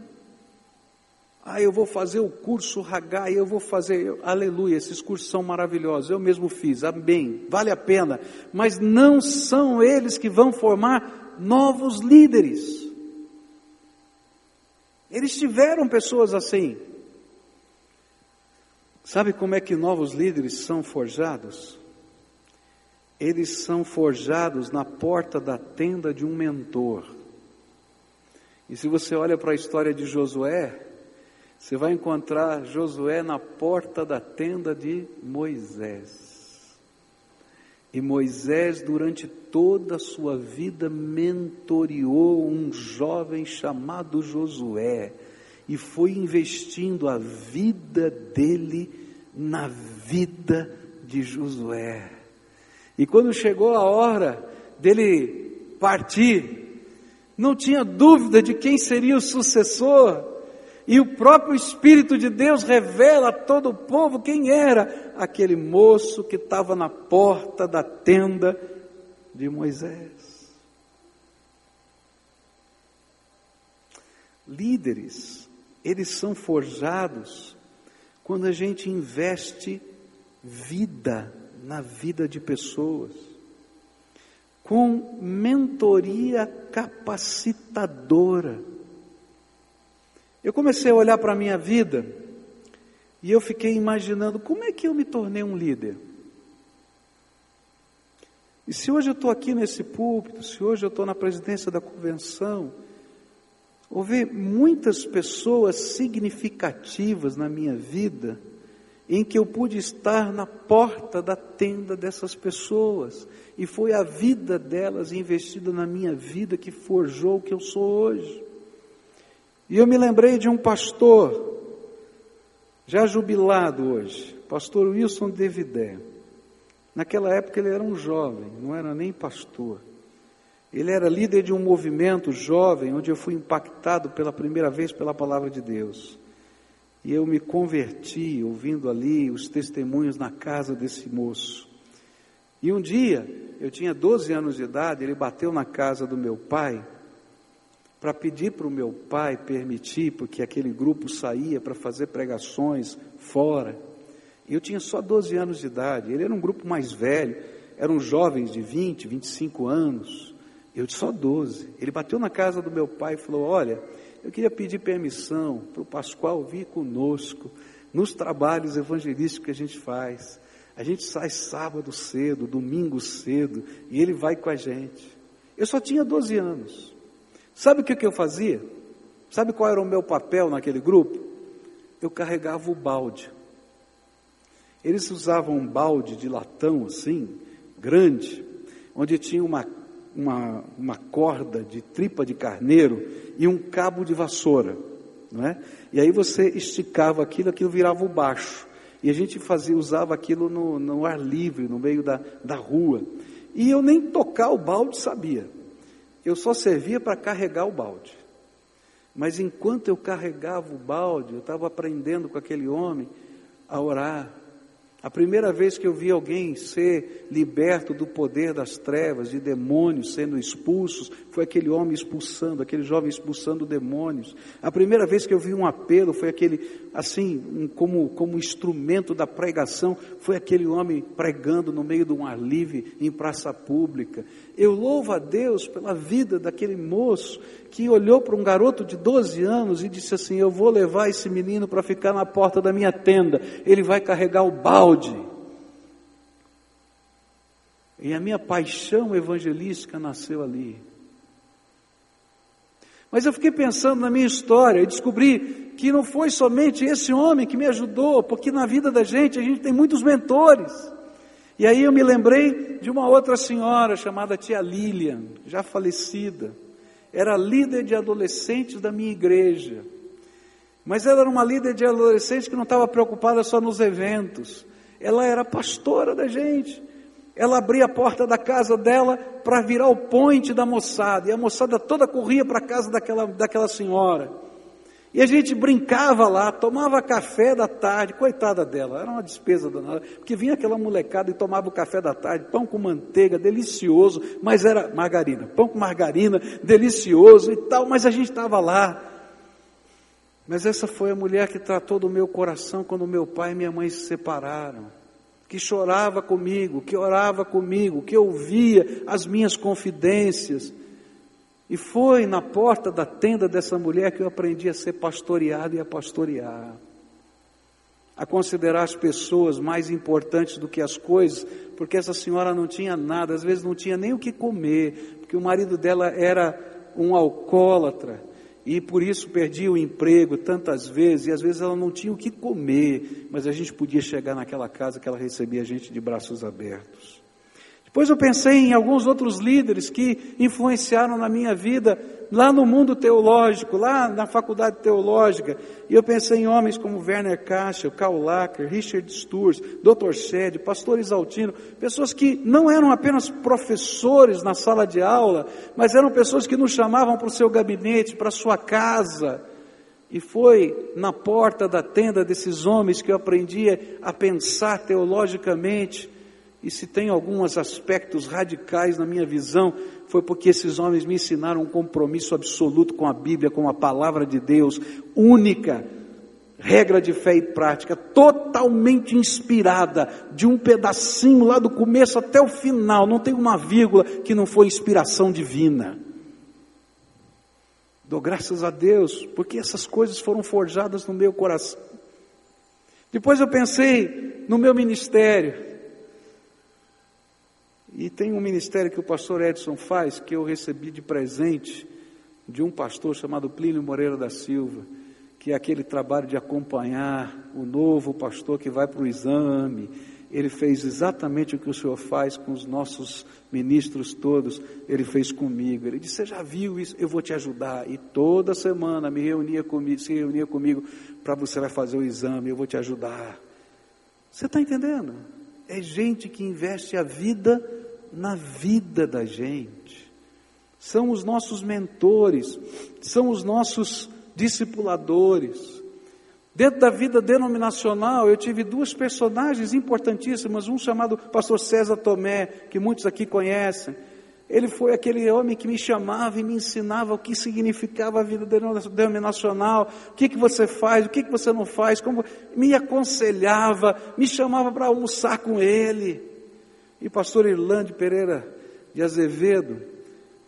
Ah, eu vou fazer o curso Hagai, eu vou fazer, aleluia, esses cursos são maravilhosos, eu mesmo fiz, amém, vale a pena, mas não são eles que vão formar novos líderes. Eles tiveram pessoas assim. Sabe como é que novos líderes são forjados? Eles são forjados na porta da tenda de um mentor. E se você olha para a história de Josué, você vai encontrar Josué na porta da tenda de Moisés. E Moisés, durante toda a sua vida, mentoriou um jovem chamado Josué e foi investindo a vida dele na vida de Josué. E quando chegou a hora dele partir, não tinha dúvida de quem seria o sucessor. E o próprio Espírito de Deus revela a todo o povo quem era aquele moço que estava na porta da tenda de Moisés. Líderes, eles são forjados quando a gente investe vida na vida de pessoas, com mentoria capacitadora eu comecei a olhar para a minha vida e eu fiquei imaginando como é que eu me tornei um líder. E se hoje eu estou aqui nesse púlpito, se hoje eu estou na presidência da convenção, houve muitas pessoas significativas na minha vida em que eu pude estar na porta da tenda dessas pessoas, e foi a vida delas investida na minha vida que forjou o que eu sou hoje. E eu me lembrei de um pastor, já jubilado hoje, pastor Wilson Devidé. Naquela época ele era um jovem, não era nem pastor. Ele era líder de um movimento jovem, onde eu fui impactado pela primeira vez pela palavra de Deus. E eu me converti ouvindo ali os testemunhos na casa desse moço. E um dia, eu tinha 12 anos de idade, ele bateu na casa do meu pai para pedir para o meu pai permitir, porque aquele grupo saía para fazer pregações fora. Eu tinha só 12 anos de idade, ele era um grupo mais velho, eram jovens de 20, 25 anos, eu só 12. Ele bateu na casa do meu pai e falou: Olha, eu queria pedir permissão para o Pascoal vir conosco nos trabalhos evangelísticos que a gente faz. A gente sai sábado cedo, domingo cedo, e ele vai com a gente. Eu só tinha 12 anos. Sabe o que, eu fazia? Sabe qual era o meu papel naquele grupo? Eu carregava o balde. Eles usavam um balde de latão assim, grande, onde tinha uma, uma, uma corda de tripa de carneiro e um cabo de vassoura. Não é? E aí você esticava aquilo, aquilo virava o baixo. E a gente fazia, usava aquilo no, no ar livre, no meio da, da rua. E eu nem tocar o balde sabia. Eu só servia para carregar o balde. Mas enquanto eu carregava o balde, eu estava aprendendo com aquele homem a orar, a primeira vez que eu vi alguém ser liberto do poder das trevas, de demônios sendo expulsos, foi aquele homem expulsando, aquele jovem expulsando demônios. A primeira vez que eu vi um apelo, foi aquele, assim, como, como instrumento da pregação, foi aquele homem pregando no meio de um ar livre, em praça pública. Eu louvo a Deus pela vida daquele moço que olhou para um garoto de 12 anos e disse assim: Eu vou levar esse menino para ficar na porta da minha tenda, ele vai carregar o balde. E a minha paixão evangelística nasceu ali. Mas eu fiquei pensando na minha história e descobri que não foi somente esse homem que me ajudou, porque na vida da gente a gente tem muitos mentores. E aí eu me lembrei de uma outra senhora chamada tia Lilian, já falecida era líder de adolescentes da minha igreja. Mas ela era uma líder de adolescentes que não estava preocupada só nos eventos. Ela era pastora da gente. Ela abria a porta da casa dela para virar o ponte da moçada. E a moçada toda corria para a casa daquela, daquela senhora. E a gente brincava lá, tomava café da tarde, coitada dela, era uma despesa danada, porque vinha aquela molecada e tomava o café da tarde, pão com manteiga, delicioso, mas era margarina, pão com margarina, delicioso e tal, mas a gente estava lá. Mas essa foi a mulher que tratou do meu coração quando meu pai e minha mãe se separaram, que chorava comigo, que orava comigo, que ouvia as minhas confidências, e foi na porta da tenda dessa mulher que eu aprendi a ser pastoreado e a pastorear. A considerar as pessoas mais importantes do que as coisas, porque essa senhora não tinha nada, às vezes não tinha nem o que comer, porque o marido dela era um alcoólatra e por isso perdia o emprego tantas vezes, e às vezes ela não tinha o que comer, mas a gente podia chegar naquela casa que ela recebia a gente de braços abertos. Depois eu pensei em alguns outros líderes que influenciaram na minha vida lá no mundo teológico, lá na faculdade teológica. E eu pensei em homens como Werner Kachel, Karl Lacker, Richard Sturz, Dr. Shedd, Pastor Isaltino, pessoas que não eram apenas professores na sala de aula, mas eram pessoas que nos chamavam para o seu gabinete, para a sua casa. E foi na porta da tenda desses homens que eu aprendi a pensar teologicamente e se tem alguns aspectos radicais na minha visão, foi porque esses homens me ensinaram um compromisso absoluto com a Bíblia, com a palavra de Deus, única, regra de fé e prática, totalmente inspirada, de um pedacinho lá do começo até o final, não tem uma vírgula que não foi inspiração divina. Dou graças a Deus, porque essas coisas foram forjadas no meu coração. Depois eu pensei no meu ministério, e tem um ministério que o pastor Edson faz, que eu recebi de presente de um pastor chamado Plínio Moreira da Silva, que é aquele trabalho de acompanhar o novo pastor que vai para o exame. Ele fez exatamente o que o senhor faz com os nossos ministros todos, ele fez comigo. Ele disse: Você já viu isso? Eu vou te ajudar. E toda semana me reunia comigo, se reunia comigo para você vai fazer o exame, eu vou te ajudar. Você está entendendo? É gente que investe a vida na vida da gente. São os nossos mentores, são os nossos discipuladores. Dentro da vida denominacional, eu tive duas personagens importantíssimas, um chamado pastor César Tomé, que muitos aqui conhecem. Ele foi aquele homem que me chamava e me ensinava o que significava a vida denominacional, o que, que você faz, o que, que você não faz, como me aconselhava, me chamava para almoçar com ele. E pastor Irlande Pereira de Azevedo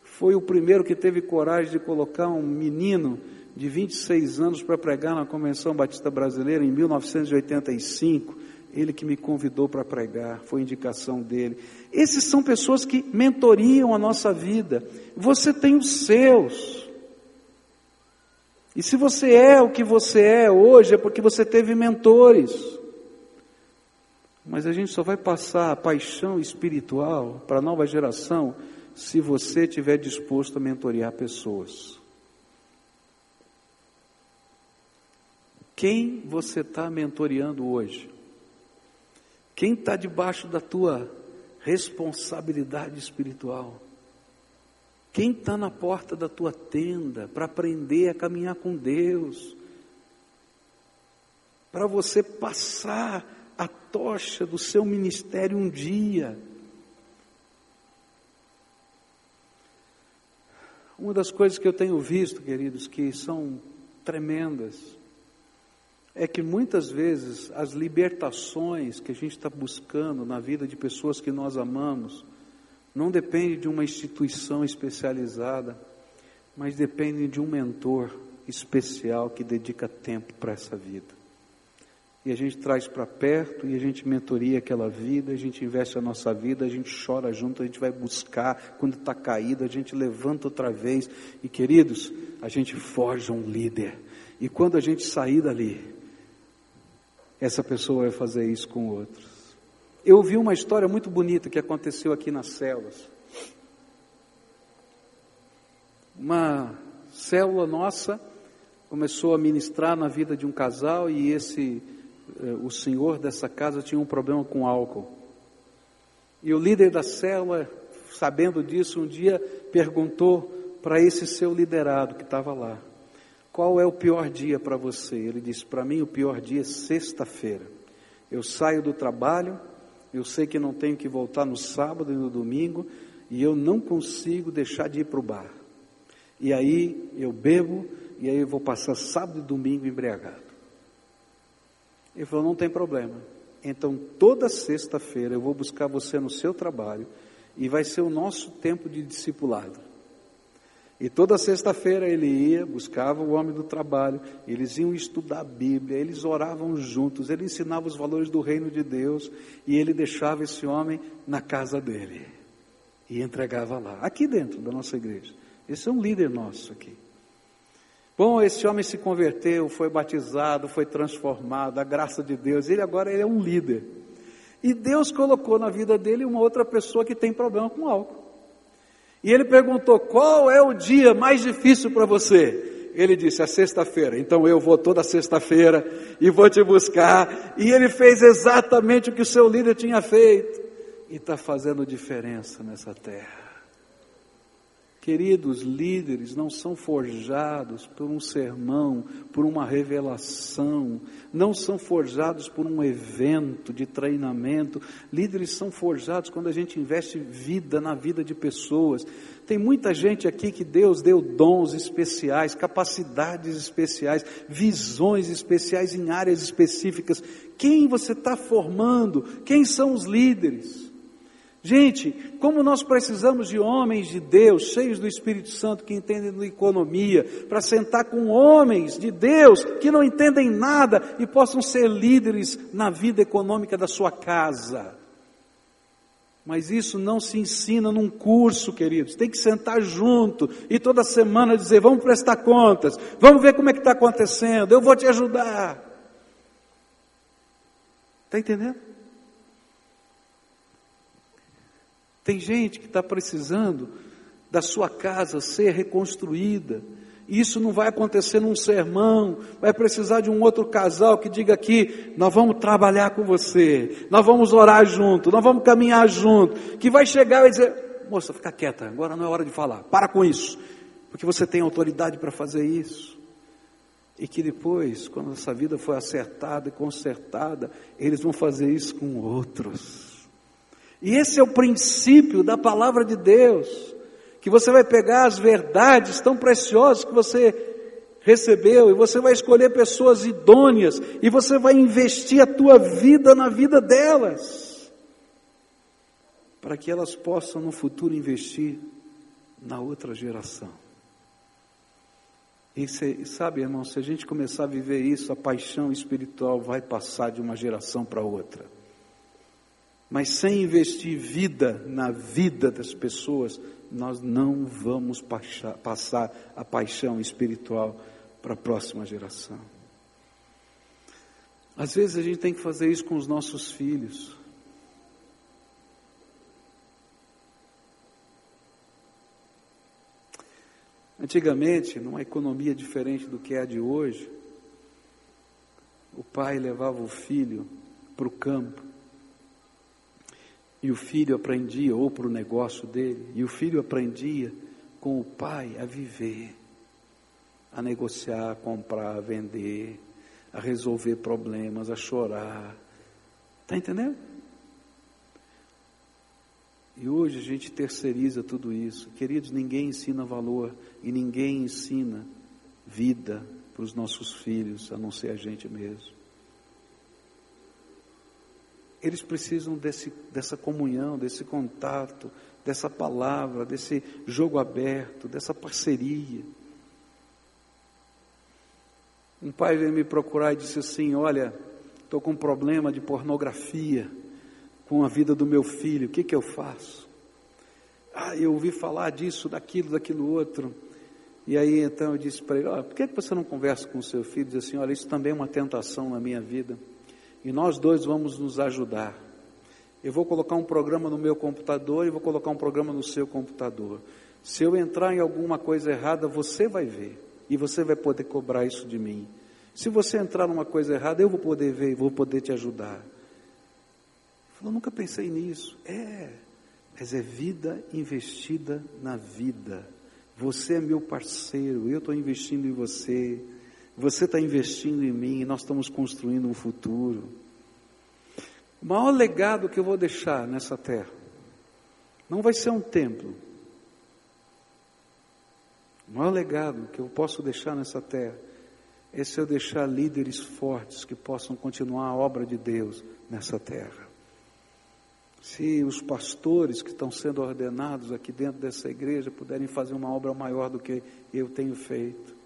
foi o primeiro que teve coragem de colocar um menino de 26 anos para pregar na Convenção Batista Brasileira em 1985. Ele que me convidou para pregar, foi indicação dele. Esses são pessoas que mentoriam a nossa vida. Você tem os seus. E se você é o que você é hoje, é porque você teve mentores. Mas a gente só vai passar a paixão espiritual para a nova geração se você estiver disposto a mentorear pessoas. Quem você está mentoreando hoje? Quem está debaixo da tua responsabilidade espiritual? Quem está na porta da tua tenda para aprender a caminhar com Deus? Para você passar a tocha do seu ministério um dia. Uma das coisas que eu tenho visto, queridos, que são tremendas, é que muitas vezes as libertações que a gente está buscando na vida de pessoas que nós amamos não depende de uma instituição especializada, mas depende de um mentor especial que dedica tempo para essa vida. E a gente traz para perto e a gente mentoria aquela vida, a gente investe a nossa vida, a gente chora junto, a gente vai buscar quando está caído, a gente levanta outra vez. E queridos, a gente forja um líder. E quando a gente sair dali, essa pessoa vai fazer isso com outros. Eu ouvi uma história muito bonita que aconteceu aqui nas células. Uma célula nossa começou a ministrar na vida de um casal e esse o senhor dessa casa tinha um problema com álcool. E o líder da célula, sabendo disso, um dia perguntou para esse seu liderado que estava lá: qual é o pior dia para você? Ele disse: Para mim, o pior dia é sexta-feira. Eu saio do trabalho, eu sei que não tenho que voltar no sábado e no domingo, e eu não consigo deixar de ir para o bar. E aí eu bebo, e aí eu vou passar sábado e domingo embriagado. Ele falou: Não tem problema. Então, toda sexta-feira eu vou buscar você no seu trabalho, e vai ser o nosso tempo de discipulado. E toda sexta-feira ele ia, buscava o homem do trabalho, eles iam estudar a Bíblia, eles oravam juntos, ele ensinava os valores do reino de Deus e ele deixava esse homem na casa dele e entregava lá, aqui dentro da nossa igreja. Esse é um líder nosso aqui. Bom, esse homem se converteu, foi batizado, foi transformado, a graça de Deus, ele agora ele é um líder. E Deus colocou na vida dele uma outra pessoa que tem problema com álcool. E ele perguntou: qual é o dia mais difícil para você? Ele disse: a sexta-feira. Então eu vou toda sexta-feira e vou te buscar. E ele fez exatamente o que o seu líder tinha feito. E está fazendo diferença nessa terra. Queridos líderes não são forjados por um sermão, por uma revelação, não são forjados por um evento de treinamento. Líderes são forjados quando a gente investe vida na vida de pessoas. Tem muita gente aqui que Deus deu dons especiais, capacidades especiais, visões especiais em áreas específicas. Quem você está formando? Quem são os líderes? Gente, como nós precisamos de homens de Deus, cheios do Espírito Santo, que entendem de economia, para sentar com homens de Deus que não entendem nada e possam ser líderes na vida econômica da sua casa. Mas isso não se ensina num curso, queridos. Tem que sentar junto e toda semana dizer: vamos prestar contas, vamos ver como é que está acontecendo, eu vou te ajudar. Está entendendo? Tem gente que está precisando da sua casa ser reconstruída. E isso não vai acontecer num sermão, vai precisar de um outro casal que diga aqui: nós vamos trabalhar com você, nós vamos orar junto, nós vamos caminhar junto. Que vai chegar e dizer: moça, fica quieta, agora não é hora de falar, para com isso, porque você tem autoridade para fazer isso. E que depois, quando essa vida for acertada e consertada, eles vão fazer isso com outros. E esse é o princípio da palavra de Deus, que você vai pegar as verdades tão preciosas que você recebeu e você vai escolher pessoas idôneas e você vai investir a tua vida na vida delas. para que elas possam no futuro investir na outra geração. E sabe, irmão, se a gente começar a viver isso, a paixão espiritual vai passar de uma geração para outra. Mas sem investir vida na vida das pessoas, nós não vamos passar a paixão espiritual para a próxima geração. Às vezes a gente tem que fazer isso com os nossos filhos. Antigamente, numa economia diferente do que é a de hoje, o pai levava o filho para o campo e o filho aprendia, ou para o negócio dele, e o filho aprendia com o pai a viver, a negociar, a comprar, a vender, a resolver problemas, a chorar. Está entendendo? E hoje a gente terceiriza tudo isso. Queridos, ninguém ensina valor e ninguém ensina vida para os nossos filhos, a não ser a gente mesmo. Eles precisam desse, dessa comunhão, desse contato, dessa palavra, desse jogo aberto, dessa parceria. Um pai veio me procurar e disse assim: Olha, estou com um problema de pornografia com a vida do meu filho, o que, que eu faço? Ah, eu ouvi falar disso, daquilo, daquilo outro. E aí então eu disse para ele: Olha, por que, que você não conversa com o seu filho? Diz assim: Olha, isso também é uma tentação na minha vida. E nós dois vamos nos ajudar. Eu vou colocar um programa no meu computador e vou colocar um programa no seu computador. Se eu entrar em alguma coisa errada, você vai ver. E você vai poder cobrar isso de mim. Se você entrar numa coisa errada, eu vou poder ver e vou poder te ajudar. Falou, nunca pensei nisso. É, mas é vida investida na vida. Você é meu parceiro, eu estou investindo em você, você está investindo em mim, nós estamos construindo um futuro. O maior legado que eu vou deixar nessa terra não vai ser um templo. O maior legado que eu posso deixar nessa terra é se eu deixar líderes fortes que possam continuar a obra de Deus nessa terra se os pastores que estão sendo ordenados aqui dentro dessa igreja puderem fazer uma obra maior do que eu tenho feito,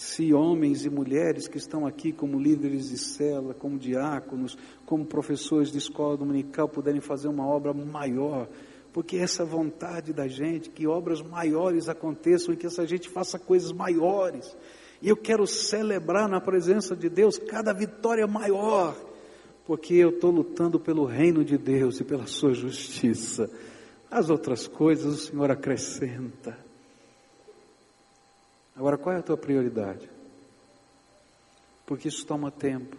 se homens e mulheres que estão aqui como líderes de cela, como diáconos, como professores de escola dominical puderem fazer uma obra maior, porque essa vontade da gente, que obras maiores aconteçam e que essa gente faça coisas maiores. E eu quero celebrar na presença de Deus cada vitória maior porque eu estou lutando pelo reino de Deus e pela sua justiça. As outras coisas o Senhor acrescenta. Agora, qual é a tua prioridade? Porque isso toma tempo.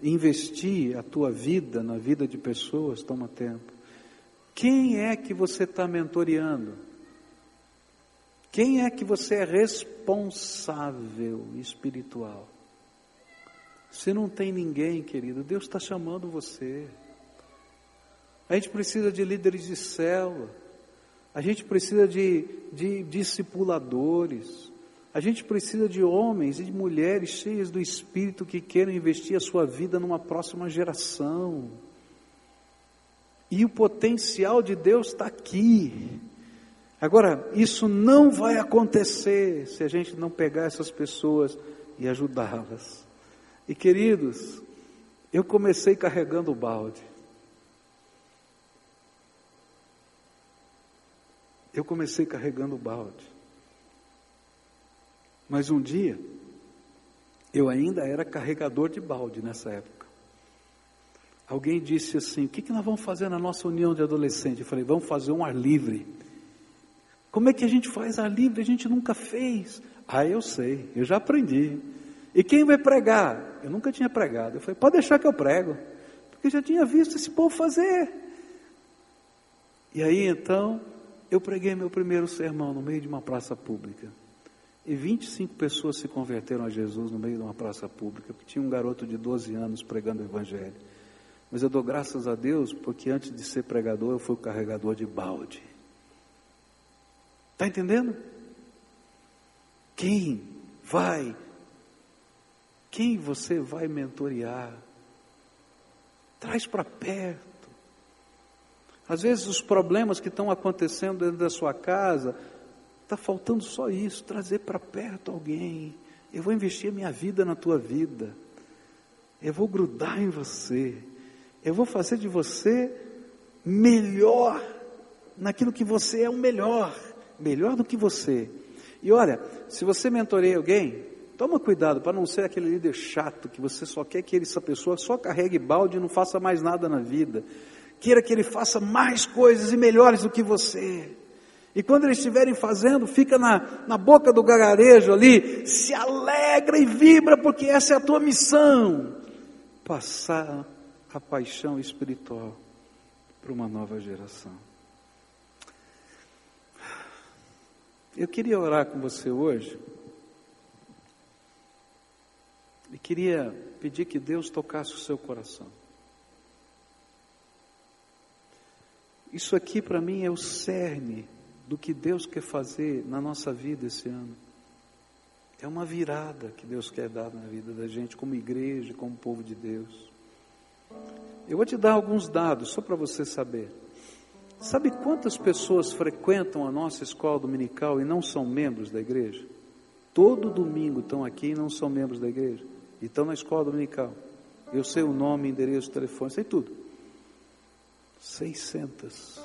Investir a tua vida na vida de pessoas toma tempo. Quem é que você está mentoreando? Quem é que você é responsável espiritual? Se não tem ninguém, querido, Deus está chamando você. A gente precisa de líderes de célula. A gente precisa de, de discipuladores. A gente precisa de homens e de mulheres cheias do Espírito que queiram investir a sua vida numa próxima geração. E o potencial de Deus está aqui. Agora, isso não vai acontecer se a gente não pegar essas pessoas e ajudá-las. E queridos, eu comecei carregando o balde. Eu comecei carregando o balde. Mas um dia, eu ainda era carregador de balde nessa época. Alguém disse assim: O que, que nós vamos fazer na nossa união de adolescente? Eu falei: Vamos fazer um ar livre. Como é que a gente faz ar livre? A gente nunca fez. Ah, eu sei, eu já aprendi. E quem vai pregar? Eu nunca tinha pregado. Eu falei, pode deixar que eu prego. Porque já tinha visto esse povo fazer. E aí então, eu preguei meu primeiro sermão no meio de uma praça pública. E 25 pessoas se converteram a Jesus no meio de uma praça pública, porque tinha um garoto de 12 anos pregando o Evangelho. Mas eu dou graças a Deus, porque antes de ser pregador, eu fui carregador de balde. Está entendendo? Quem vai quem você vai mentorear? Traz para perto. Às vezes os problemas que estão acontecendo dentro da sua casa, está faltando só isso, trazer para perto alguém. Eu vou investir minha vida na tua vida. Eu vou grudar em você. Eu vou fazer de você melhor naquilo que você é o melhor, melhor do que você. E olha, se você mentoreia alguém, toma cuidado para não ser aquele líder chato que você só quer que essa pessoa só carregue balde e não faça mais nada na vida. Queira que ele faça mais coisas e melhores do que você. E quando eles estiverem fazendo, fica na, na boca do gagarejo ali, se alegra e vibra, porque essa é a tua missão. Passar a paixão espiritual para uma nova geração. Eu queria orar com você hoje. E queria pedir que Deus tocasse o seu coração. Isso aqui para mim é o cerne do que Deus quer fazer na nossa vida esse ano. É uma virada que Deus quer dar na vida da gente, como igreja, como povo de Deus. Eu vou te dar alguns dados, só para você saber. Sabe quantas pessoas frequentam a nossa escola dominical e não são membros da igreja? Todo domingo estão aqui e não são membros da igreja. E estão na escola dominical. Eu sei o nome, endereço, telefone, sei tudo. 600.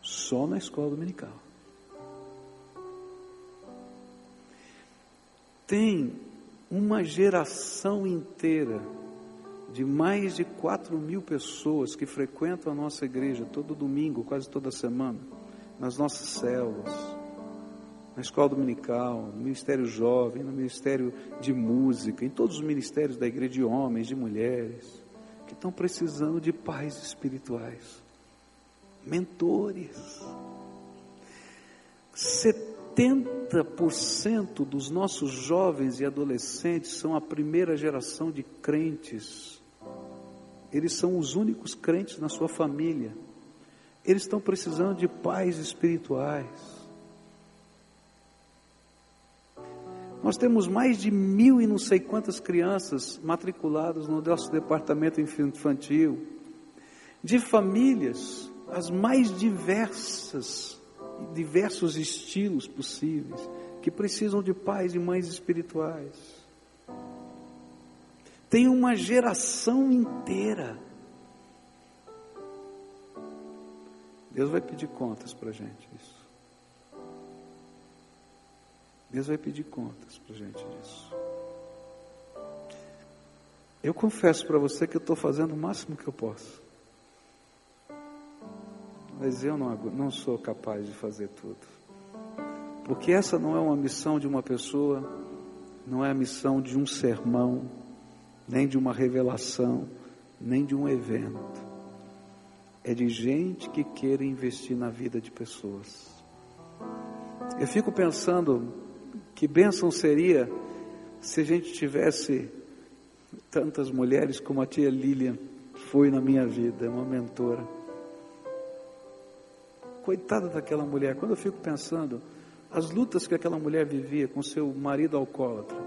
Só na escola dominical. Tem uma geração inteira de mais de 4 mil pessoas que frequentam a nossa igreja todo domingo, quase toda semana, nas nossas células, na escola dominical, no ministério jovem, no ministério de música, em todos os ministérios da igreja de homens, de mulheres, que estão precisando de pais espirituais, mentores. 70% dos nossos jovens e adolescentes são a primeira geração de crentes eles são os únicos crentes na sua família. Eles estão precisando de pais espirituais. Nós temos mais de mil e não sei quantas crianças matriculadas no nosso departamento infantil, de famílias as mais diversas, diversos estilos possíveis, que precisam de pais e mães espirituais. Tem uma geração inteira. Deus vai pedir contas para gente disso. Deus vai pedir contas para gente disso. Eu confesso para você que eu estou fazendo o máximo que eu posso. Mas eu não, não sou capaz de fazer tudo. Porque essa não é uma missão de uma pessoa, não é a missão de um sermão, nem de uma revelação, nem de um evento. É de gente que queira investir na vida de pessoas. Eu fico pensando que bênção seria se a gente tivesse tantas mulheres como a tia Lilian foi na minha vida, uma mentora. Coitada daquela mulher, quando eu fico pensando as lutas que aquela mulher vivia com seu marido alcoólatra,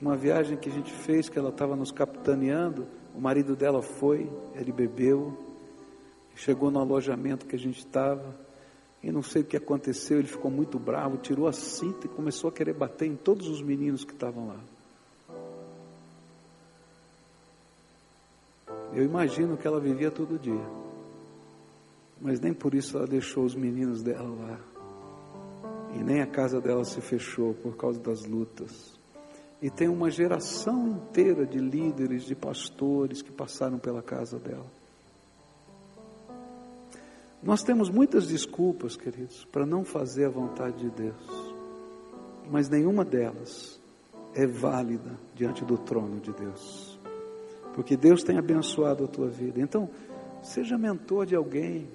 Uma viagem que a gente fez, que ela estava nos capitaneando, o marido dela foi, ele bebeu, chegou no alojamento que a gente estava, e não sei o que aconteceu, ele ficou muito bravo, tirou a cinta e começou a querer bater em todos os meninos que estavam lá. Eu imagino que ela vivia todo dia, mas nem por isso ela deixou os meninos dela lá, e nem a casa dela se fechou por causa das lutas. E tem uma geração inteira de líderes, de pastores que passaram pela casa dela. Nós temos muitas desculpas, queridos, para não fazer a vontade de Deus, mas nenhuma delas é válida diante do trono de Deus, porque Deus tem abençoado a tua vida. Então, seja mentor de alguém,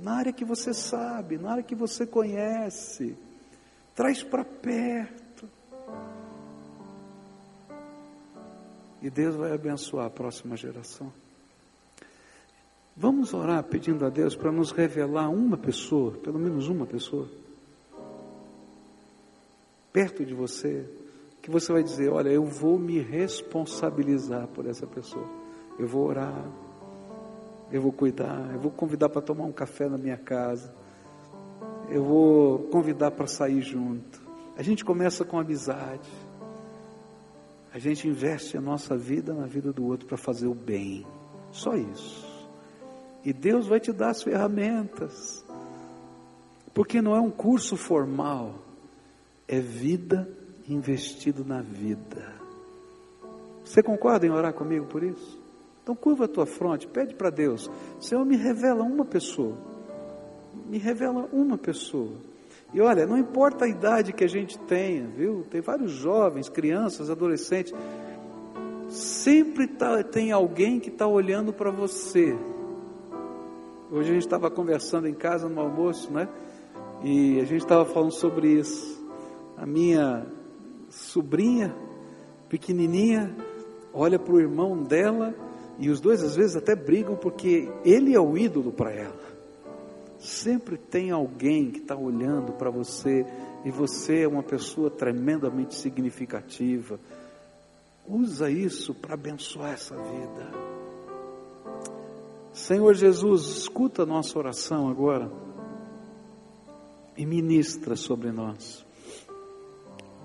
na área que você sabe, na área que você conhece, traz para perto E Deus vai abençoar a próxima geração. Vamos orar pedindo a Deus para nos revelar uma pessoa, pelo menos uma pessoa, perto de você, que você vai dizer: Olha, eu vou me responsabilizar por essa pessoa, eu vou orar, eu vou cuidar, eu vou convidar para tomar um café na minha casa, eu vou convidar para sair junto. A gente começa com amizade, a gente investe a nossa vida na vida do outro para fazer o bem, só isso. E Deus vai te dar as ferramentas, porque não é um curso formal, é vida investido na vida. Você concorda em orar comigo por isso? Então curva a tua fronte, pede para Deus, Senhor, me revela uma pessoa. Me revela uma pessoa. E olha, não importa a idade que a gente tenha, viu? Tem vários jovens, crianças, adolescentes. Sempre tá, tem alguém que está olhando para você. Hoje a gente estava conversando em casa no almoço, né? E a gente estava falando sobre isso. A minha sobrinha, pequenininha, olha para o irmão dela e os dois às vezes até brigam porque ele é o ídolo para ela. Sempre tem alguém que está olhando para você e você é uma pessoa tremendamente significativa. Usa isso para abençoar essa vida. Senhor Jesus, escuta a nossa oração agora e ministra sobre nós.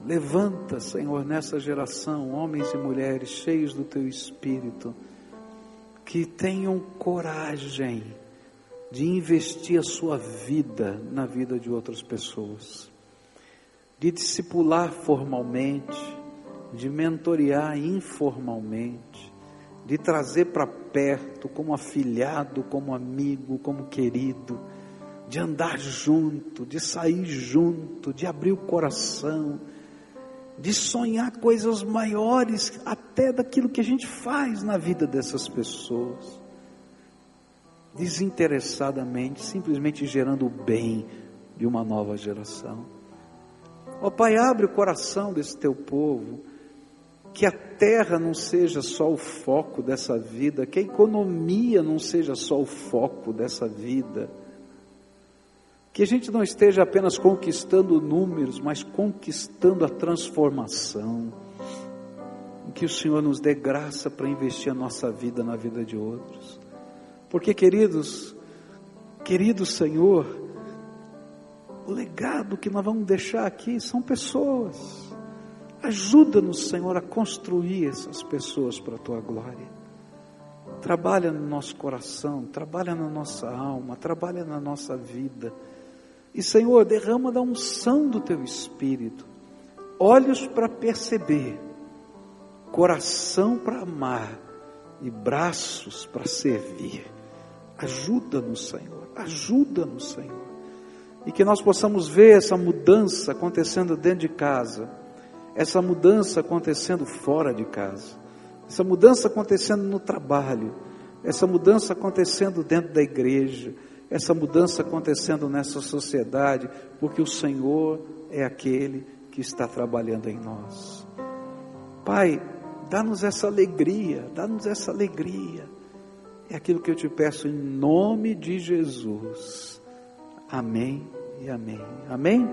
Levanta, Senhor, nessa geração, homens e mulheres cheios do teu espírito que tenham coragem de investir a sua vida na vida de outras pessoas, de discipular formalmente, de mentorear informalmente, de trazer para perto como afilhado, como amigo, como querido, de andar junto, de sair junto, de abrir o coração, de sonhar coisas maiores até daquilo que a gente faz na vida dessas pessoas. Desinteressadamente, simplesmente gerando o bem de uma nova geração. Ó oh, Pai, abre o coração desse teu povo, que a terra não seja só o foco dessa vida, que a economia não seja só o foco dessa vida que a gente não esteja apenas conquistando números, mas conquistando a transformação. Que o Senhor nos dê graça para investir a nossa vida na vida de outros. Porque, queridos, querido Senhor, o legado que nós vamos deixar aqui são pessoas. Ajuda-nos, Senhor, a construir essas pessoas para a tua glória. Trabalha no nosso coração, trabalha na nossa alma, trabalha na nossa vida e Senhor, derrama da unção do teu espírito, olhos para perceber, coração para amar e braços para servir. Ajuda-nos, Senhor, ajuda-nos, Senhor. E que nós possamos ver essa mudança acontecendo dentro de casa, essa mudança acontecendo fora de casa, essa mudança acontecendo no trabalho, essa mudança acontecendo dentro da igreja essa mudança acontecendo nessa sociedade, porque o Senhor é aquele que está trabalhando em nós. Pai, dá-nos essa alegria, dá-nos essa alegria. É aquilo que eu te peço em nome de Jesus. Amém e amém. Amém?